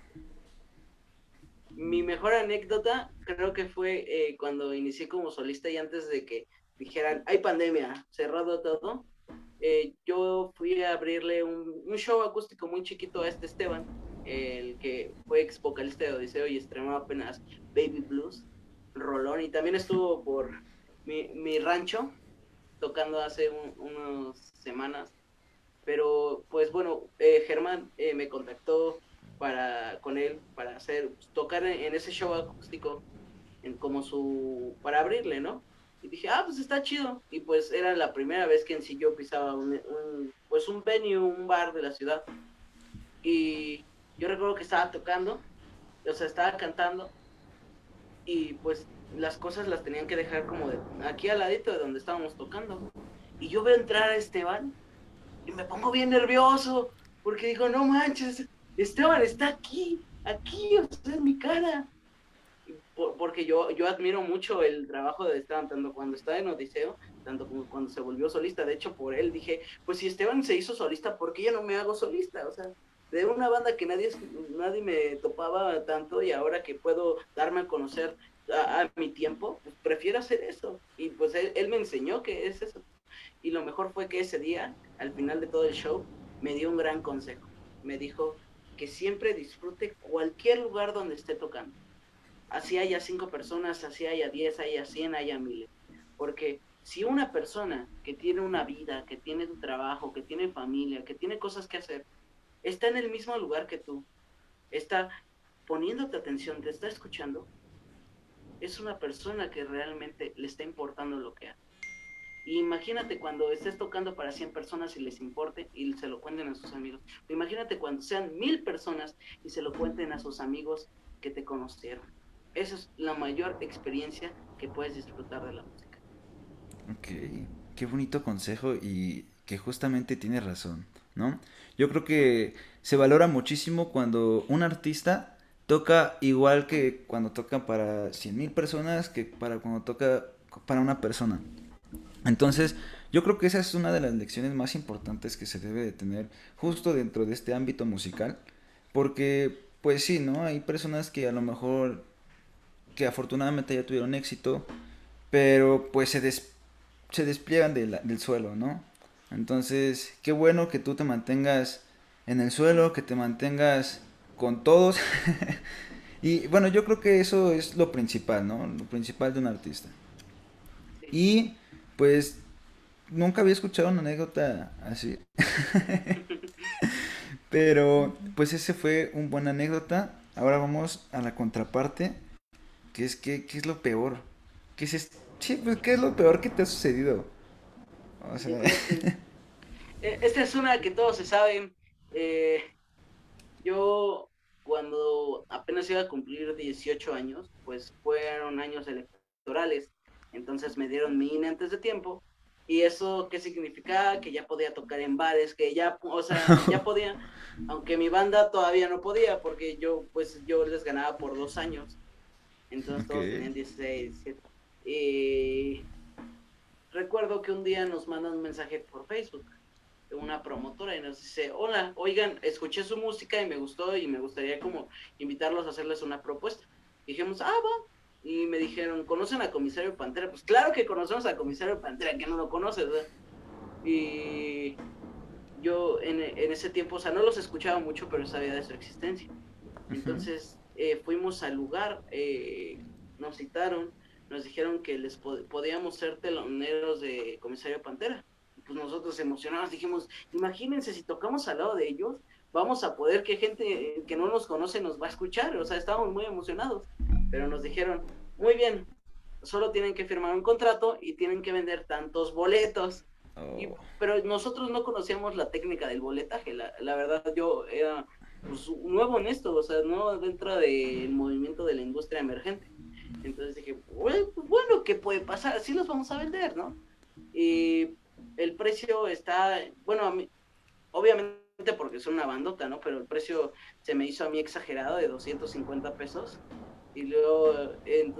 Mi mejor anécdota creo que fue eh, cuando inicié como solista y antes de que dijeran, hay pandemia, cerrado todo, eh, yo fui a abrirle un, un show acústico muy chiquito a este Esteban, el que fue ex vocalista de Odiseo y estrenó apenas Baby Blues, Rolón, y también estuvo por mi, mi rancho tocando hace un- unas semanas. Pero pues bueno, eh, Germán eh, me contactó para con él para hacer tocar en, en ese show acústico en como su para abrirle no y dije ah pues está chido y pues era la primera vez que en sí yo pisaba un, un- pues un venue un bar de la ciudad. Y yo recuerdo que estaba tocando o sea estaba cantando. Y pues las cosas las tenían que dejar como de aquí al ladito de donde estábamos tocando y yo veo entrar a Esteban y me pongo bien nervioso porque digo no manches Esteban está aquí, aquí, o sea, en mi cara. Porque yo, yo admiro mucho el trabajo de Esteban, tanto cuando estaba en Odiseo, tanto como cuando se volvió solista. De hecho, por él dije, pues si Esteban se hizo solista, ¿por qué yo no me hago solista? O sea, de una banda que nadie, nadie me topaba tanto y ahora que puedo darme a conocer a, mi tiempo, pues prefiero hacer eso. Y pues él, él me enseñó que es eso. Y lo mejor fue que ese día, al final de todo el show, me dio un gran consejo. Me dijo, que siempre disfrute cualquier lugar donde esté tocando. Así haya cinco personas, así haya diez, haya cien, haya miles. Porque si una persona que tiene una vida, que tiene un trabajo, que tiene familia, que tiene cosas que hacer, está en el mismo lugar que tú, está poniéndote atención, te está escuchando, es una persona que realmente le está importando lo que hace. Y imagínate cuando estés tocando para 100 personas y les importe y se lo cuenten a sus amigos. Imagínate cuando sean mil personas y se lo cuenten a sus amigos que te conocieron. Esa es la mayor experiencia que puedes disfrutar de la música. Ok, qué bonito consejo y que justamente tiene razón, ¿no? Yo creo que se valora muchísimo cuando un artista toca igual que cuando toca para 100 mil personas que para cuando toca para una persona. Entonces, yo creo que esa es una de las lecciones más importantes que se debe de tener justo dentro de este ámbito musical, porque pues sí, ¿no? Hay personas que a lo mejor que afortunadamente ya tuvieron éxito, pero pues se, des- se despliegan del suelo, ¿no? Entonces, qué bueno que tú te mantengas en el suelo, que te mantengas con todos. y bueno, yo creo que eso es lo principal, ¿no? Lo principal de un artista. Y pues nunca había escuchado una anécdota así. Pero, pues ese fue un buena anécdota. Ahora vamos a la contraparte, que es que, ¿qué es lo peor? ¿Qué es, sí, pues, ¿qué es lo peor que te ha sucedido? O sea, Eh, Esta es una que todos se saben. Eh, yo, cuando apenas iba a cumplir 18 años, pues fueron años electorales. Entonces me dieron mi INE antes de tiempo. ¿Y eso qué significaba? Que ya podía tocar en bares, que ya, o sea, ya podía, aunque mi banda todavía no podía, porque yo, pues, yo les ganaba por dos años. Entonces todos tenían 16, 17. Y recuerdo que un día nos mandan un mensaje por Facebook una promotora y nos dice, hola, oigan, escuché su música y me gustó y me gustaría como invitarlos a hacerles una propuesta. Y dijimos, ah, va. Y me dijeron, ¿conocen a Comisario Pantera? Pues claro que conocemos a Comisario Pantera, que no lo conoces, ¿verdad? Y yo en, en ese tiempo, o sea, no los escuchaba mucho, pero sabía de su existencia. Entonces eh, fuimos al lugar, eh, nos citaron, nos dijeron que les pod- podíamos ser teloneros de Comisario Pantera. Y Pues nosotros emocionados dijimos, imagínense si tocamos al lado de ellos, vamos a poder que gente eh, que no nos conoce nos va a escuchar. O sea, estábamos muy emocionados. Pero nos dijeron, muy bien, solo tienen que firmar un contrato y tienen que vender tantos boletos. Y- oh, pero nosotros no conocíamos la técnica del boletaje. La, la verdad, yo era pues, nuevo en esto, o sea, nuevo dentro del movimiento de la industria emergente. Entonces dije, "Bueno, pues, bueno, ¿qué puede pasar? Así los vamos a vender, ¿no? Y el precio está, bueno, a mí, obviamente porque es una bandota, ¿no? Pero el precio se me hizo a mí exagerado de 250 pesos. Y luego, eh,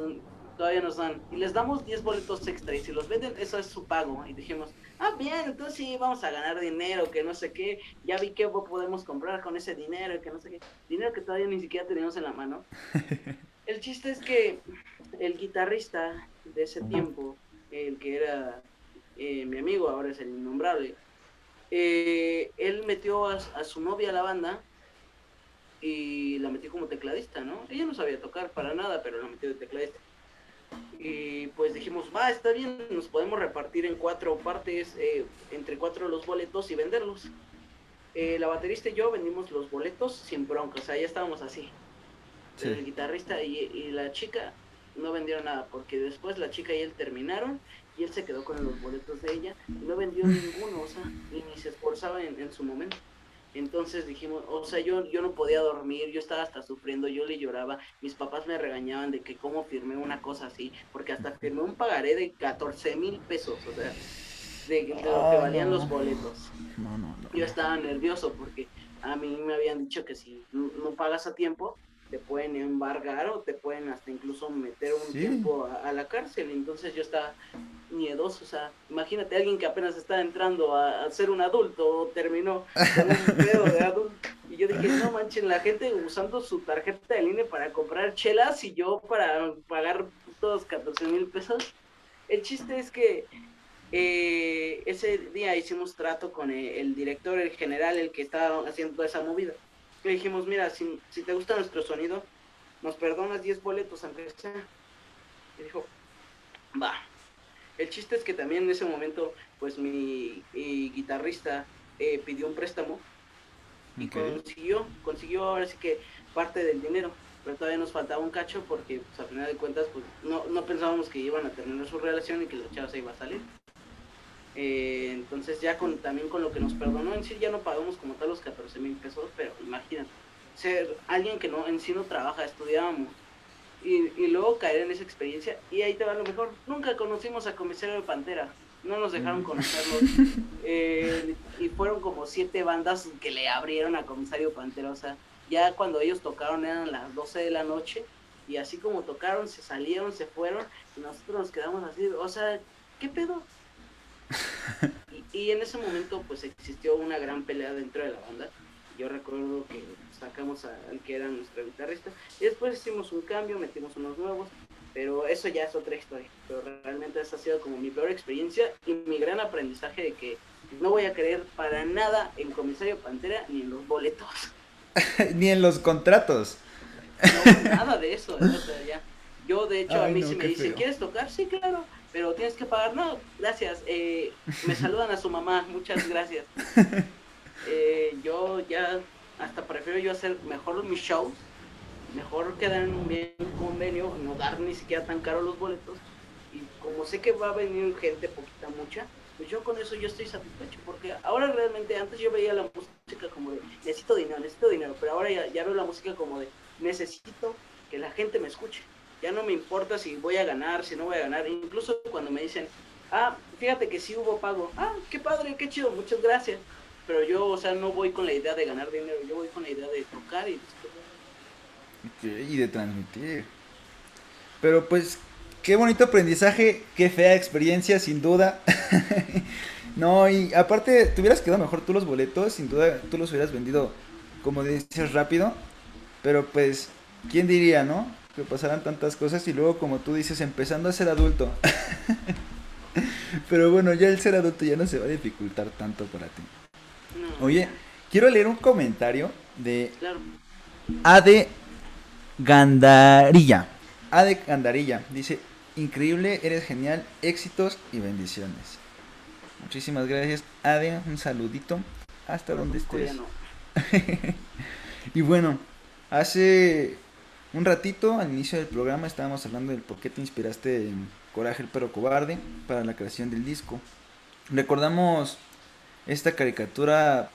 todavía nos dan, y les damos 10 boletos extra, y si los venden, eso es su pago. Y dijimos, ah, bien, entonces sí, vamos a ganar dinero, que no sé qué, ya vi qué podemos comprar con ese dinero, que no sé qué, dinero que todavía ni siquiera teníamos en la mano. El chiste es que el guitarrista de ese tiempo, el que era eh, mi amigo, ahora es el innombrable, eh, él metió a, a su novia a la banda y la metió como tecladista, ¿no? Ella no sabía tocar para nada, pero la metió de tecladista. Y pues dijimos, va, está bien, nos podemos repartir en cuatro partes, eh, entre cuatro los boletos y venderlos. Eh, la baterista y yo vendimos los boletos sin bronca, o sea, ya estábamos así. Sí. El guitarrista y, y la chica no vendieron nada, porque después la chica y él terminaron y él se quedó con los boletos de ella y no vendió ninguno, o sea, y ni se esforzaba en, en su momento. Entonces dijimos, o sea, yo, yo no podía dormir, yo estaba hasta sufriendo, yo le lloraba, mis papás me regañaban de que cómo firmé una cosa así, porque hasta firmé un pagaré de 14 mil pesos, o sea, de, de lo que Ah, valían los boletos. no, no, no. Yo estaba nervioso porque a mí me habían dicho que si no no pagas a tiempo, te pueden embargar o te pueden hasta incluso meter un Sí. tiempo a, a la cárcel. Entonces yo estaba miedoso, o sea, imagínate alguien que apenas está entrando a, a ser un adulto o terminó con un pedo de adulto. Y yo dije, no manchen, la gente usando su tarjeta de línea para comprar chelas y yo para pagar todos 14 mil pesos. El chiste es que eh, ese día hicimos trato con el, el director, el general, el que estaba haciendo toda esa movida. Le dijimos, mira, si, si te gusta nuestro sonido, nos perdonas 10 boletos, aunque sea. Y dijo, va. El chiste es que también en ese momento, pues mi guitarrista eh, pidió un préstamo y consiguió, consiguió ahora sí que parte del dinero, pero todavía nos faltaba un cacho porque pues, a final de cuentas pues no, no pensábamos que iban a terminar su relación y que la chava se iba a salir. Eh, entonces ya con también con lo que nos perdonó en sí ya no pagamos como tal los 14 mil pesos, pero imagínate, ser alguien que no en sí no trabaja, estudiábamos y, y luego caer en esa experiencia y ahí te va lo mejor, nunca conocimos a Comisario de Pantera, no nos dejaron Mm. conocerlo eh, y fueron como siete bandas que le abrieron a Comisario Pantera, o sea, ya cuando ellos tocaron eran las 12 de la noche y así como tocaron, se salieron, se fueron y nosotros nos quedamos así, o sea, ¿qué pedo? Y, y en ese momento pues existió una gran pelea dentro de la banda. Yo recuerdo que sacamos al que era nuestro guitarrista y después hicimos un cambio, metimos unos nuevos, pero eso ya es otra historia. Pero realmente esa ha sido como mi peor experiencia y mi gran aprendizaje de que no voy a creer para nada en Comisario Pantera ni en los boletos. Ni en los contratos. No, nada de eso. o sea, ya. Yo, de hecho, a mí no, si me dicen, feo. ¿quieres tocar? Sí, claro, pero tienes que pagar. No, gracias. eh, me saludan a su mamá, muchas gracias. Eh, yo ya hasta prefiero yo hacer mejor mis shows, mejor quedar en un bien convenio, no dar ni siquiera tan caro los boletos. Y como sé que va a venir gente poquita, mucha, pues yo con eso yo estoy satisfecho. Porque ahora realmente, antes yo veía la música como de necesito dinero, necesito dinero, pero ahora ya, ya veo la música como de necesito que la gente me escuche. Ya no me importa si voy a ganar, si no voy a ganar. Incluso cuando me dicen, ah, fíjate que sí hubo pago. Ah, qué padre, qué chido, muchas gracias. Pero yo, o sea, no voy con la idea de ganar dinero, yo voy con la idea de tocar y y de transmitir. Pero pues, qué bonito aprendizaje, qué fea experiencia, sin duda. no, y aparte, te hubieras quedado mejor tú los boletos, sin duda tú los hubieras vendido, como dices, rápido. Pero pues, ¿quién diría, no? Que pasaran tantas cosas y luego, como tú dices, empezando a ser adulto. Pero bueno, ya el ser adulto ya no se va a dificultar tanto para ti. Oye, quiero leer un comentario de Claro. Ade Gandarilla. Ade Gandarilla dice, increíble, eres genial, éxitos y bendiciones. Muchísimas gracias, Ade, un saludito hasta donde estés. Coreano. y bueno, hace un ratito, al inicio del programa, estábamos hablando del por qué te inspiraste en Coraje el perro cobarde para la creación del disco. Recordamos esta caricatura,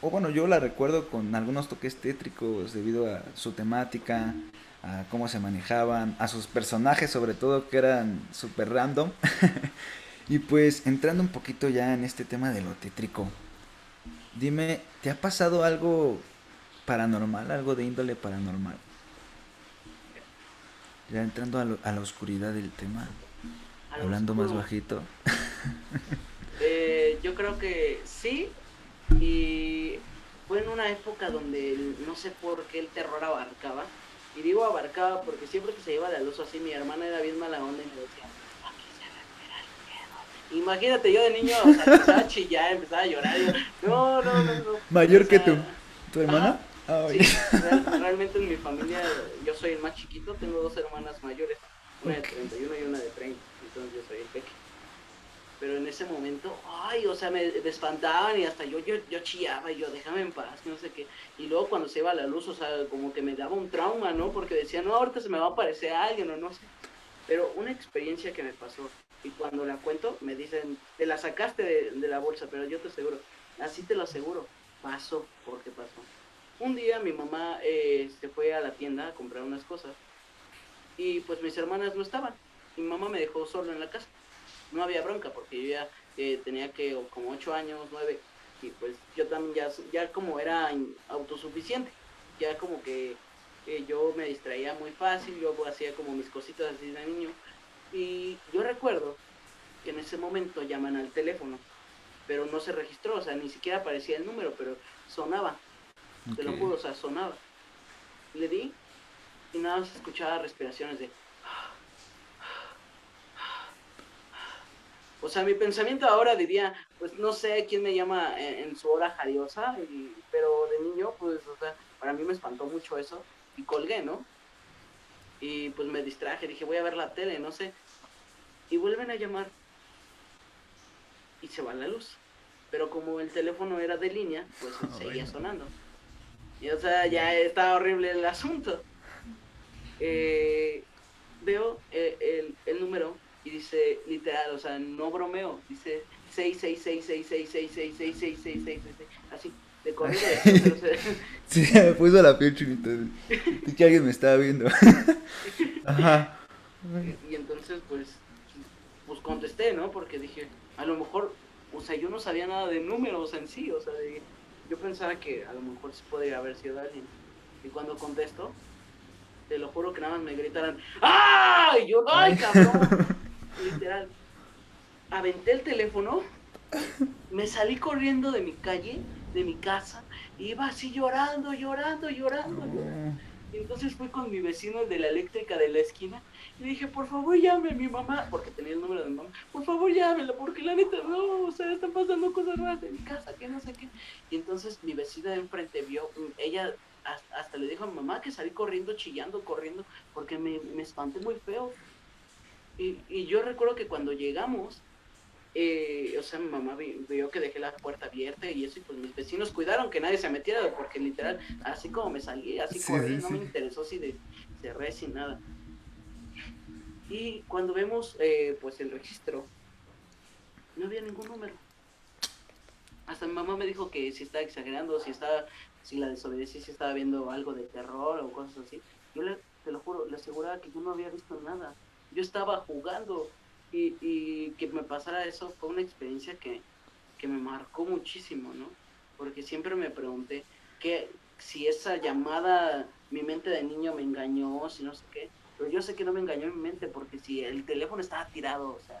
o bueno, yo la recuerdo con algunos toques tétricos debido a su temática, a cómo se manejaban, a sus personajes sobre todo que eran super random. y pues entrando un poquito ya en este tema de lo tétrico, dime, ¿te ha pasado algo paranormal, algo de índole paranormal? Ya entrando a, lo- a la oscuridad del tema, hablando más bajito. Eh, yo creo que sí. Y fue en una época donde el- no sé por qué el terror abarcaba. Y digo abarcaba porque siempre que se iba la luz así, mi hermana era bien mala onda y me decía, "Aquí se respira el miedo". Imagínate, yo de niño o sea, empezaba a chillar, empezaba a llorar. yo, no, no, no, no. Mayor O que tú. ¿Tu hermana? Ah, Sí, real- realmente en mi familia yo soy el más chiquito, tengo dos hermanas mayores, una de 31 y una de 30, entonces yo soy el peque. Pero en ese momento, ay, o sea, me, me espantaban y hasta yo, yo, yo chillaba y yo, déjame en paz, no sé qué. Y luego cuando se iba la luz, o sea, como que me daba un trauma, ¿no? Porque decía, no, ahorita se me va a aparecer alguien o no sé. Pero una experiencia que me pasó, y cuando la cuento, me dicen, te la sacaste de, la bolsa, pero yo te aseguro, así te lo aseguro, pasó porque pasó. Un día mi mamá eh, se fue a la tienda a comprar unas cosas y pues mis hermanas no estaban. Mi mamá me dejó solo en la casa. No había bronca porque yo ya eh, tenía que como 8 años, 9 y pues yo también ya, ya como era autosuficiente, ya como que eh, yo me distraía muy fácil, yo hacía como mis cositas así de niño y yo recuerdo que en ese momento llaman al teléfono, pero no se registró, o sea, ni siquiera aparecía el número, pero sonaba. Te lo juro, o sea, sonaba. Le di y nada más escuchaba respiraciones de... O sea, mi pensamiento ahora diría, pues no sé quién me llama en, en su hora jariosa, y- pero de niño, pues, o sea, para mí me espantó mucho eso y colgué, ¿no? Y pues me distraje, dije, voy a ver la tele, no sé. Y vuelven a llamar y se va la luz. Pero como el teléfono era de línea, pues seguía bueno. sonando. Y o sea, ya estaba horrible el asunto. Eh, veo eh, el, el número y dice, literal, o sea, no bromeo, dice 66666666666, así, de corrido. de- se- Sí, me puso la piel chinita. Es que alguien me estaba viendo. Ajá. Y entonces, pues, pues contesté, ¿no? Porque dije, a lo mejor, o sea, yo no sabía nada de números en sí, o sea, de- yo pensaba que a lo mejor sí podría haber sido alguien. Y cuando contesto, te lo juro que nada más me gritaran, ¡ay! Y yo, ¡ay, cabrón! Literal. Aventé el teléfono, me salí corriendo de mi calle, de mi casa, y iba así llorando, llorando, llorando. llorando. Y entonces fui con mi vecino, el de la eléctrica de la esquina, y dije, por favor llame a mi mamá, porque tenía el número de mi mamá, por favor llámela, porque la neta, no, o sea, están pasando cosas raras en mi casa, que no sé qué. Y entonces mi vecina de enfrente vio, ella hasta, hasta le dijo a mi mamá que salí corriendo, chillando, corriendo, porque me, me espanté muy feo. Y, y yo recuerdo que cuando llegamos, eh, o sea, mi mamá vi- vio que dejé la puerta abierta y eso, y pues mis vecinos cuidaron que nadie se metiera, porque literal, así como me salí, así Sí, corrí, sí, no me interesó si de, cerré sin nada. Y cuando vemos, eh, pues el registro, no había ningún número. Hasta mi mamá me dijo que si estaba exagerando, si estaba, si la desobedecí, si estaba viendo algo de terror o cosas así. Yo le, te lo juro, le aseguraba que yo no había visto nada. Yo estaba jugando y, y que me pasara eso fue una experiencia que, que me marcó muchísimo, ¿no? Porque siempre me pregunté que si esa llamada, mi mente de niño me engañó, si no sé qué. Pero yo sé que no me engañó mi mente porque si el teléfono estaba tirado, o sea,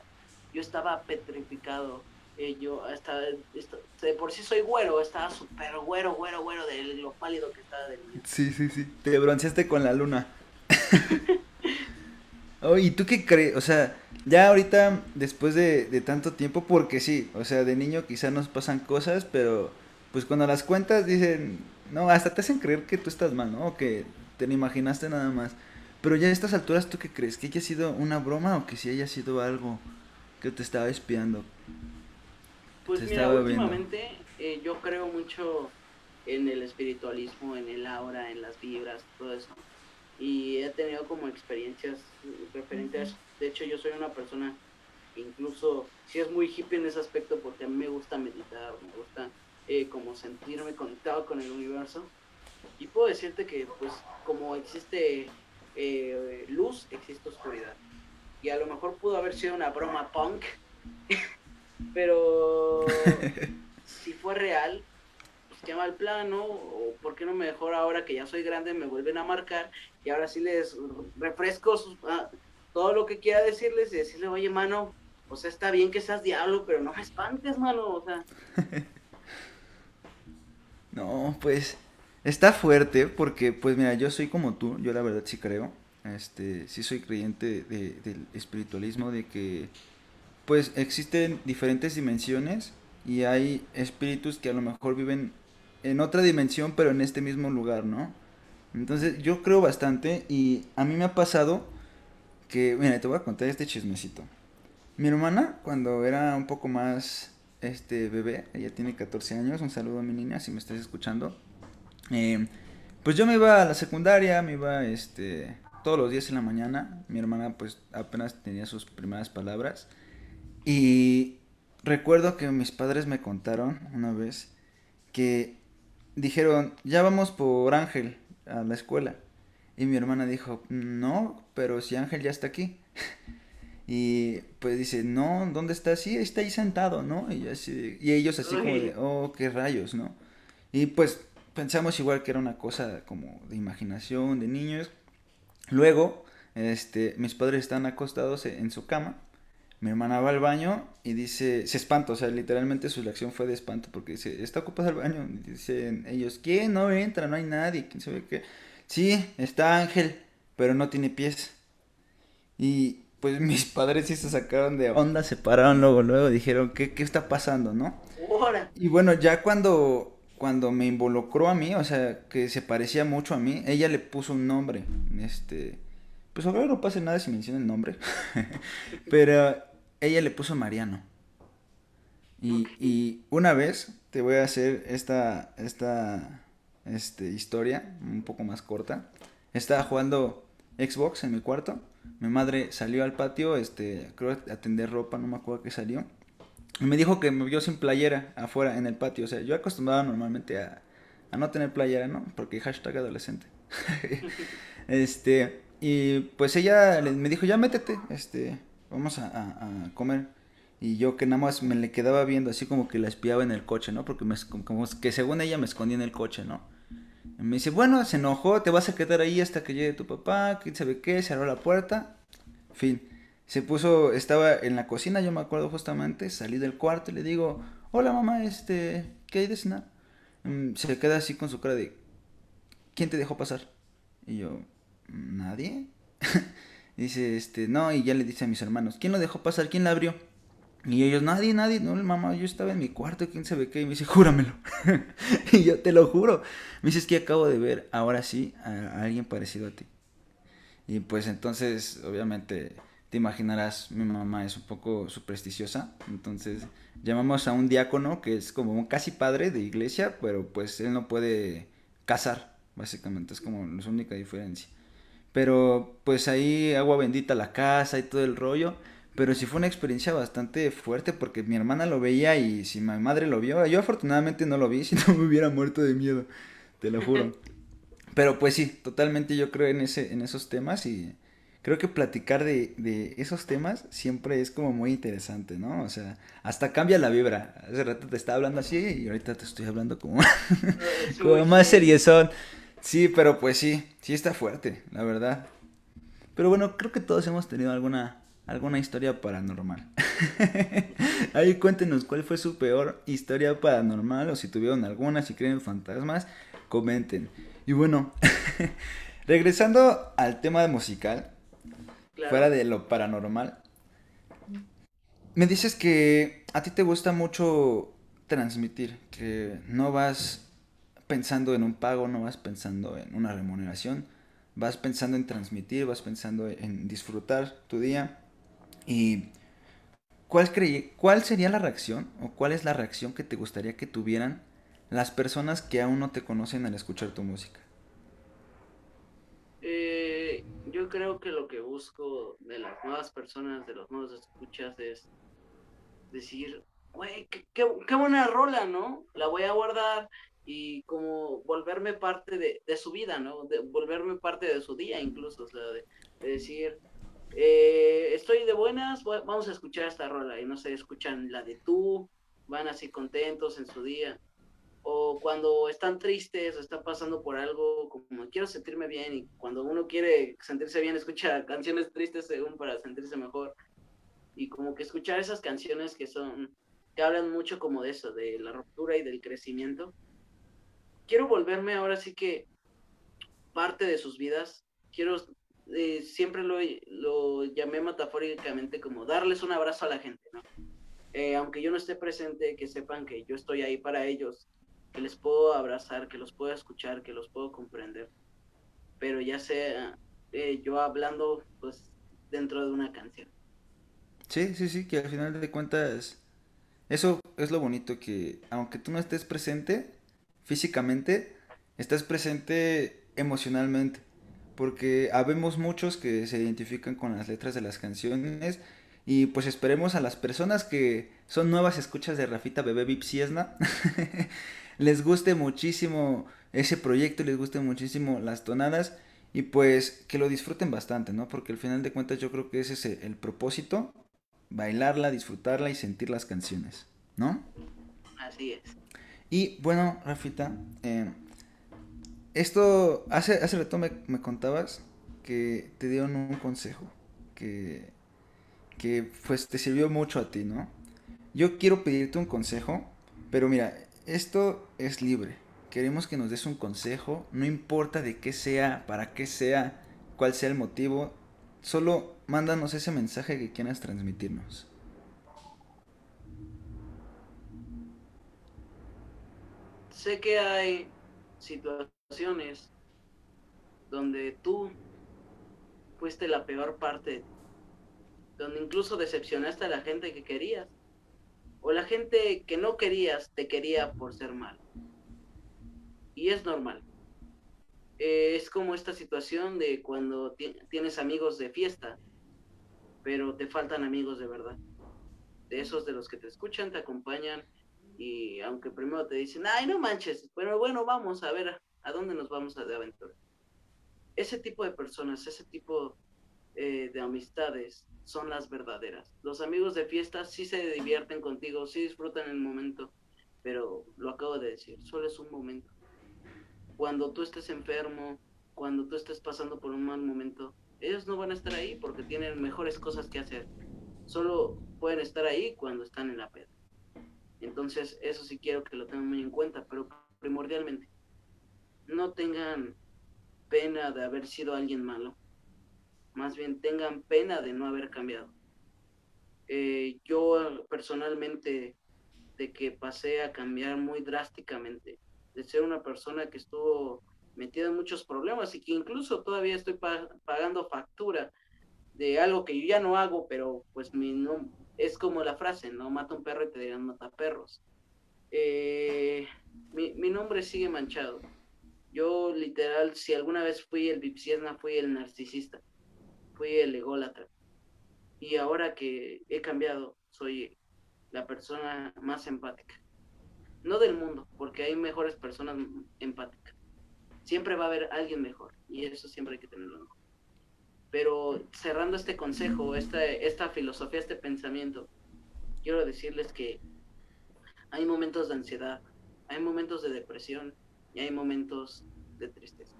yo estaba petrificado. eh, yo hasta, esta- de por sí soy güero, estaba súper güero, güero, güero de lo pálido que estaba de niño. Sí, sí, sí. Te bronceaste con la luna. oh, ¿y tú qué crees? O sea, ya ahorita, después de, de tanto tiempo, porque sí, o sea, de niño quizá nos pasan cosas, pero pues cuando las cuentas dicen, no, hasta te hacen creer que tú estás mal, ¿no? O que te lo imaginaste nada más. Pero ya a estas alturas, ¿tú qué crees? ¿Que haya sido una broma o que sí haya sido algo que te estaba espiando? Pues Te mira, últimamente eh, yo creo mucho en el espiritualismo, en el aura, en las vibras, todo eso. Y he tenido como experiencias referentes. De hecho, yo soy una persona, que incluso, si es muy hippie en ese aspecto, porque a mí me gusta meditar, me gusta eh, como sentirme conectado con el universo. Y puedo decirte que, pues, como existe eh, luz, existe oscuridad. Y a lo mejor pudo haber sido una broma punk, pero si fue real, pues qué mal plano, o por qué no mejor ahora que ya soy grande me vuelven a marcar y ahora sí les refresco sus- ah, todo lo que quiera decirles y decirle, oye, mano, o sea, está bien que seas diablo, pero no me espantes, mano, o sea, No, pues está fuerte porque, pues mira, yo soy como tú, yo la verdad sí creo, este, sí soy creyente de- del espiritualismo, de que pues existen diferentes dimensiones y hay espíritus que a lo mejor viven en otra dimensión pero en este mismo lugar, ¿no? Entonces yo creo bastante y a mí me ha pasado que, mira, te voy a contar este chismecito. Mi hermana, cuando era un poco más este bebé, ella tiene 14 años, un saludo a mi niña si me estás escuchando. Eh, pues yo me iba a la secundaria, me iba este todos los días en la mañana. Mi hermana pues apenas tenía sus primeras palabras. Y recuerdo que mis padres me contaron una vez que dijeron, ya vamos por Ángel a la escuela. Y mi hermana dijo, no, pero si Ángel ya está aquí. Y pues dice, no, ¿dónde está? Sí, está ahí sentado, ¿no? Y, así- y ellos así como de, oh, qué rayos, ¿no? Y pues pensamos igual que era una cosa como de imaginación, de niños. Luego, este, mis padres están acostados en su cama. Mi hermana va al baño y dice, se espanta, o sea, literalmente su reacción fue de espanto porque dice, está ocupado el baño. Y dicen ellos, ¿quién? No entra, no hay nadie, quién sabe qué. Sí, está Ángel, pero no tiene pies. Y pues mis padres sí se sacaron de onda, se pararon luego, luego dijeron, ¿qué, qué está pasando, no? ahora, Y bueno, ya cuando, cuando me involucró a mí, o sea, que se parecía mucho a mí, ella le puso un nombre. Este, pues ahora no pasa nada si menciona el nombre. Pero ella le puso Mariano. Y, y una vez te voy a hacer esta, esta este, historia un poco más corta. Estaba jugando Xbox en mi cuarto. Mi madre salió al patio, este, creo a atender ropa, no me acuerdo qué salió. Y me dijo que me vio sin playera afuera en el patio. O sea, yo acostumbraba normalmente a, a no tener playera, ¿no? Porque hashtag adolescente. este, y pues ella me dijo, ya métete, este, vamos a, a- a comer. Y yo que nada más me le quedaba viendo, así como que la espiaba en el coche, ¿no? Porque me, como que según ella me escondía en el coche, ¿no? Y me dice, bueno, se enojó, te vas a quedar ahí hasta que llegue tu papá, quién sabe qué, cerró la puerta. Fin. Se puso, estaba en la cocina, yo me acuerdo justamente, salí del cuarto y le digo, hola mamá, este, ¿qué hay de cenar? Mm, se queda así con su cara de, ¿quién te dejó pasar? Y yo, ¿nadie? dice, este, no, y ya le dice a mis hermanos, ¿quién lo dejó pasar? ¿Quién la abrió? Y ellos, nadie, nadie, no, mamá, yo estaba en mi cuarto, quién sabe qué, y me dice, júramelo. y yo te lo juro. Me dice, es que acabo de ver, ahora sí, a, alguien parecido a ti. Y pues entonces, obviamente, te imaginarás, mi mamá es un poco supersticiosa, entonces llamamos a un diácono que es como casi padre de iglesia, pero pues él no puede casar, básicamente, es como la única diferencia. Pero pues ahí agua bendita la casa y todo el rollo. Pero sí fue una experiencia bastante fuerte porque mi hermana lo veía y si mi madre lo vio, yo afortunadamente no lo vi, si no me hubiera muerto de miedo, te lo juro. Pero pues sí, totalmente yo creo en, ese, en esos temas y creo que platicar de, de, esos temas siempre es como muy interesante, ¿no? O sea, hasta cambia la vibra. Hace rato te estaba hablando así y ahorita te estoy hablando como, como más seriezón. Sí, pero pues sí, sí está fuerte, la verdad. Pero bueno, creo que todos hemos tenido alguna, alguna historia paranormal. Ahí cuéntenos cuál fue su peor historia paranormal o si tuvieron alguna, si creen en fantasmas, comenten. Y bueno, regresando al tema de musical, fuera de lo paranormal, me dices que a ti te gusta mucho transmitir, que no vas pensando en un pago, no vas pensando en una remuneración, vas pensando en transmitir, vas pensando en disfrutar tu día. ¿Y cuál, cuál sería la reacción o cuál es la reacción que te gustaría que tuvieran las personas que aún no te conocen al escuchar tu música? Eh, yo creo que lo que busco de las nuevas personas, de los nuevos escuchas, es decir, güey, qué, qué, buena rola, ¿no? La voy a guardar y como volverme parte de, de su vida, ¿no? De, volverme parte de su día incluso, o sea, de, decir, eh, estoy de buenas, vamos a escuchar esta rola y no sé, escuchan la de tú, van así contentos en su día o cuando están tristes o están pasando por algo, como quiero sentirme bien, y cuando uno quiere sentirse bien, escucha canciones tristes según para sentirse mejor, y como que escuchar esas canciones que son, que hablan mucho como de eso, de la ruptura y del crecimiento. Quiero volverme ahora sí que parte de sus vidas, quiero, eh, siempre lo, lo llamé metafóricamente como darles un abrazo a la gente, ¿no? Eh, aunque yo no esté presente, que sepan que yo estoy ahí para ellos que les puedo abrazar, que los puedo escuchar, que los puedo comprender. Pero ya sea eh, yo hablando, pues, dentro de una canción. Sí, sí, sí, que al final de cuentas, eso es lo bonito, que aunque tú no estés presente físicamente, estás presente emocionalmente. Porque habemos muchos que se identifican con las letras de las canciones. Y pues esperemos a las personas que son nuevas escuchas de Rafita Bebé Vipsiesna les guste muchísimo ese proyecto, les guste muchísimo las tonadas y pues que lo disfruten bastante, ¿no? Porque al final de cuentas yo creo que ese es el propósito, bailarla, disfrutarla y sentir las canciones, ¿no? Así es. Y bueno, Rafita, eh, esto, hace, hace rato me, me, contabas que te dieron un consejo, que, que pues te sirvió mucho a ti, ¿no? Yo quiero pedirte un consejo, pero mira, esto es libre. Queremos que nos des un consejo, no importa de qué sea, para qué sea, cuál sea el motivo, solo mándanos ese mensaje que quieras transmitirnos. Sé que hay situaciones donde tú fuiste la peor parte, donde incluso decepcionaste a la gente que querías o la gente que no querías te quería por ser mal. Y es normal. Eh, es como esta situación de cuando tienes amigos de fiesta, pero te faltan amigos de verdad. De esos de los que te escuchan, te acompañan y aunque primero te dicen, ay, no manches, pero bueno, vamos a ver a, dónde nos vamos a de aventura. Ese tipo de personas, ese tipo eh, de amistades son las verdaderas. Los amigos de fiesta sí se divierten contigo, sí disfrutan el momento, pero lo acabo de decir, solo es un momento. Cuando tú estés enfermo, cuando tú estés pasando por un mal momento, ellos no van a estar ahí porque tienen mejores cosas que hacer. Solo pueden estar ahí cuando están en la peda. Entonces, eso sí quiero que lo tengan muy en cuenta, pero primordialmente, no tengan pena de haber sido alguien malo más bien tengan pena de no haber cambiado. Eh, yo personalmente, de que pasé a cambiar muy drásticamente, de ser una persona que estuvo metida en muchos problemas y que incluso todavía estoy pagando factura de algo que yo ya no hago, pero pues mi no, es como la frase, no mata un perro y te dirán mata perros. Eh, mi, mi, nombre sigue manchado. Yo literal, si alguna vez fui el vipsiesna, fui el narcisista, fui el ególatra. Y ahora que he cambiado, soy la persona más empática. No del mundo, porque hay mejores personas empáticas. Siempre va a haber alguien mejor y eso siempre hay que tenerlo en Pero cerrando este consejo, esta, esta filosofía, este pensamiento, quiero decirles que hay momentos de ansiedad, hay momentos de depresión y hay momentos de tristeza.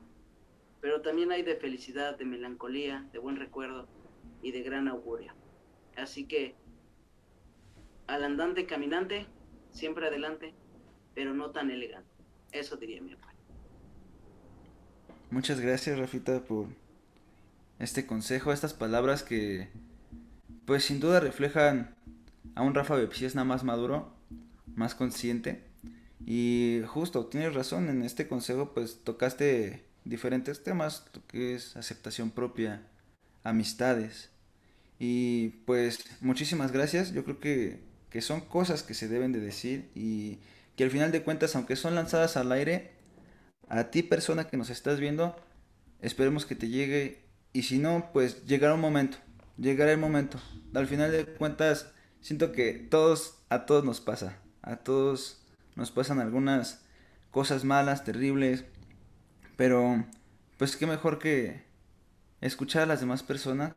Pero también hay de felicidad, de melancolía, de buen recuerdo y de gran augurio. Así que al andante caminante, siempre adelante, pero no tan elegante. Eso diría mi abuelo. Muchas gracias, Rafita, por este consejo, estas palabras que, pues sin duda reflejan a un Rafa nada más maduro, más consciente. Y justo, tienes razón, en este consejo pues tocaste diferentes temas, que es aceptación propia, amistades. Y pues muchísimas gracias, yo creo que, que son cosas que se deben de decir y que al final de cuentas, aunque son lanzadas al aire, a ti persona que nos estás viendo, esperemos que te llegue y si no, pues llegará un momento, llegará el momento. Al final de cuentas, siento que todos, a todos nos pasa, a todos nos pasan algunas cosas malas, terribles, pero pues qué mejor que escuchar a las demás personas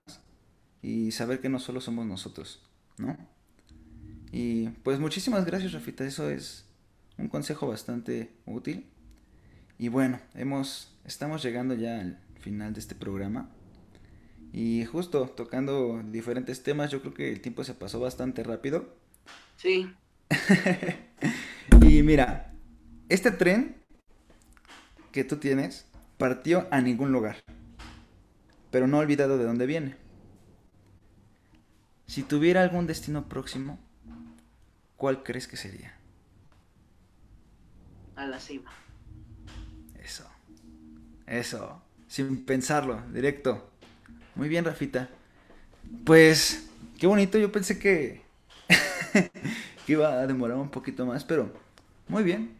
y saber que no solo somos nosotros, ¿no? Y pues muchísimas gracias, Rafita, eso es un consejo bastante útil. Y bueno, hemos estamos llegando ya al final de este programa. Y justo tocando diferentes temas, yo creo que el tiempo se pasó bastante rápido. Sí. y mira, este tren que tú tienes partió a ningún lugar, pero no olvidado de dónde viene. Si tuviera algún destino próximo, ¿cuál crees que sería? A la cima. Eso. Eso. Sin pensarlo, directo. Muy bien, Rafita. Pues, qué bonito. Yo pensé que, que iba a demorar un poquito más, pero muy bien.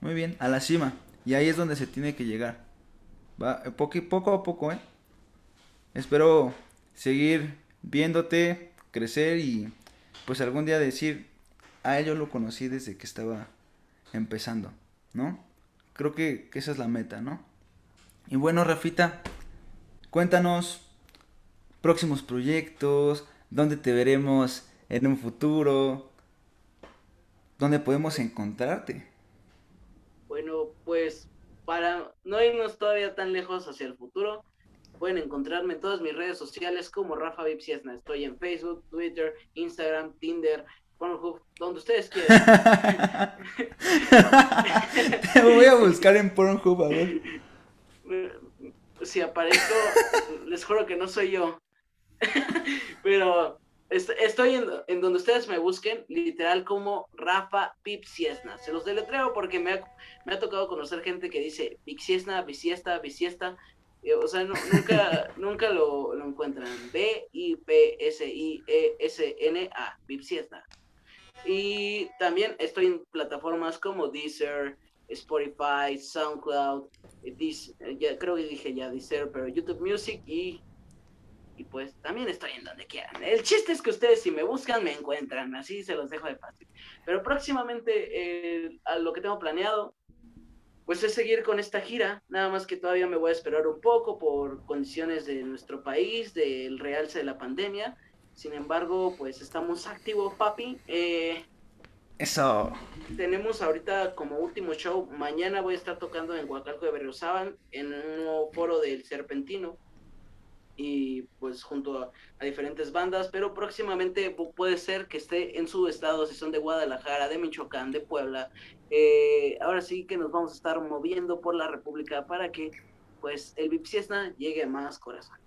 Muy bien. A la cima. Y ahí es donde se tiene que llegar. Va poco, poco a poco, ¿eh? Espero seguir viéndote crecer y pues algún día decir, a ello lo conocí desde que estaba empezando, ¿no? Creo que, esa es la meta, ¿no? Y bueno, Rafita, cuéntanos próximos proyectos, dónde te veremos en un futuro, dónde podemos encontrarte. Bueno, pues para no irnos todavía tan lejos hacia el futuro, Pueden encontrarme en todas mis redes sociales como Rafa Vipsiesna. Estoy en Facebook, Twitter, Instagram, Tinder, Pornhub, donde ustedes quieran. Te voy a buscar en Pornhub, a ver. Si aparezco, les juro que no soy yo. Pero estoy en, donde ustedes me busquen, literal como Rafa Pipsiesna. Se los deletreo porque me ha, me ha tocado conocer gente que dice Pipsiesna, Bisiesta, Bisiesta. O sea, nunca, nunca lo, lo, encuentran. B-I-P-S-I-E-S-N-A, Bipsiesna. Y también estoy en plataformas como Deezer, Spotify, SoundCloud, ya, creo que dije ya Deezer, pero YouTube Music y, y pues también estoy en donde quieran. El chiste es que ustedes si me buscan me encuentran, así se los dejo de fácil. Pero próximamente eh, a lo que tengo planeado pues es seguir con esta gira, nada más que todavía me voy a esperar un poco por condiciones de nuestro país, del realce de la pandemia. Sin embargo, pues estamos activos, papi. Eh, Eso. Tenemos ahorita como último show, mañana voy a estar tocando en Huacalco de Berriozábal, en un nuevo foro del Serpentino y pues junto a, diferentes bandas, pero próximamente puede ser que esté en su estado, si son de Guadalajara, de Michoacán, de Puebla. Eh, ahora sí que nos vamos a estar moviendo por la República para que pues el Vipsiesna llegue a más corazones.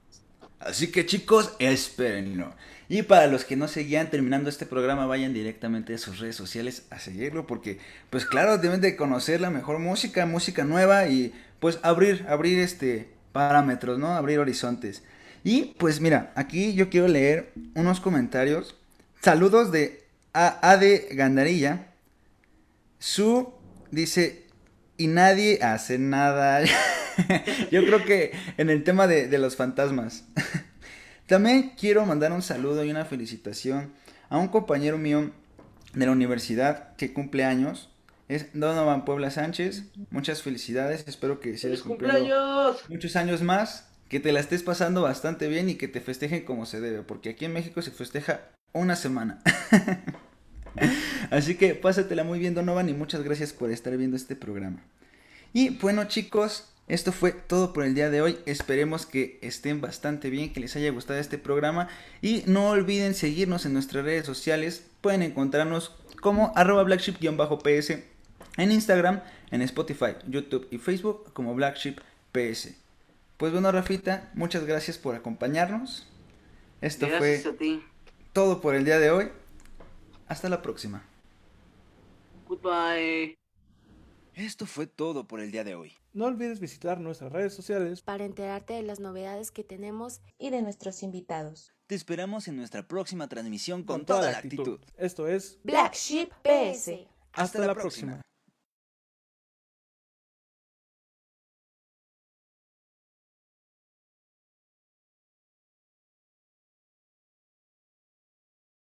Así que chicos, espérenlo. Y para los que no seguían terminando este programa, vayan directamente a sus redes sociales a seguirlo, porque pues claro, deben de conocer la mejor música, música nueva y pues abrir, abrir este parámetros, ¿no? Abrir horizontes. Y pues mira, aquí yo quiero leer unos comentarios. Saludos de A- Ade Gandarilla. Su dice, y nadie hace nada. yo creo que en el tema de, de los fantasmas. También quiero mandar un saludo y una felicitación a un compañero mío de la universidad que cumple años. Es Donovan Puebla Sánchez. Muchas felicidades. Espero que sigas ¡Feliz cumpliendo cumpleaños! muchos años más, que te la estés pasando bastante bien y que te festejen como se debe, porque aquí en México se festeja una semana. Así que pásatela muy bien, Donovan, y muchas gracias por estar viendo este programa. Y bueno, chicos, esto fue todo por el día de hoy. Esperemos que estén bastante bien, que les haya gustado este programa. Y no olviden seguirnos en nuestras redes sociales. Pueden encontrarnos como arroba blackship-ps en Instagram, en Spotify, YouTube y Facebook como Blackship PS. Pues bueno, Rafita, muchas gracias por acompañarnos. Esto Gracias fue a ti. todo por el día de hoy. Hasta la próxima. Goodbye. Esto fue todo por el día de hoy. No olvides visitar nuestras redes sociales Para enterarte de las novedades que tenemos Y de nuestros invitados. Te esperamos en nuestra próxima transmisión con toda la actitud. Esto es Black Sheep PS. Hasta la próxima.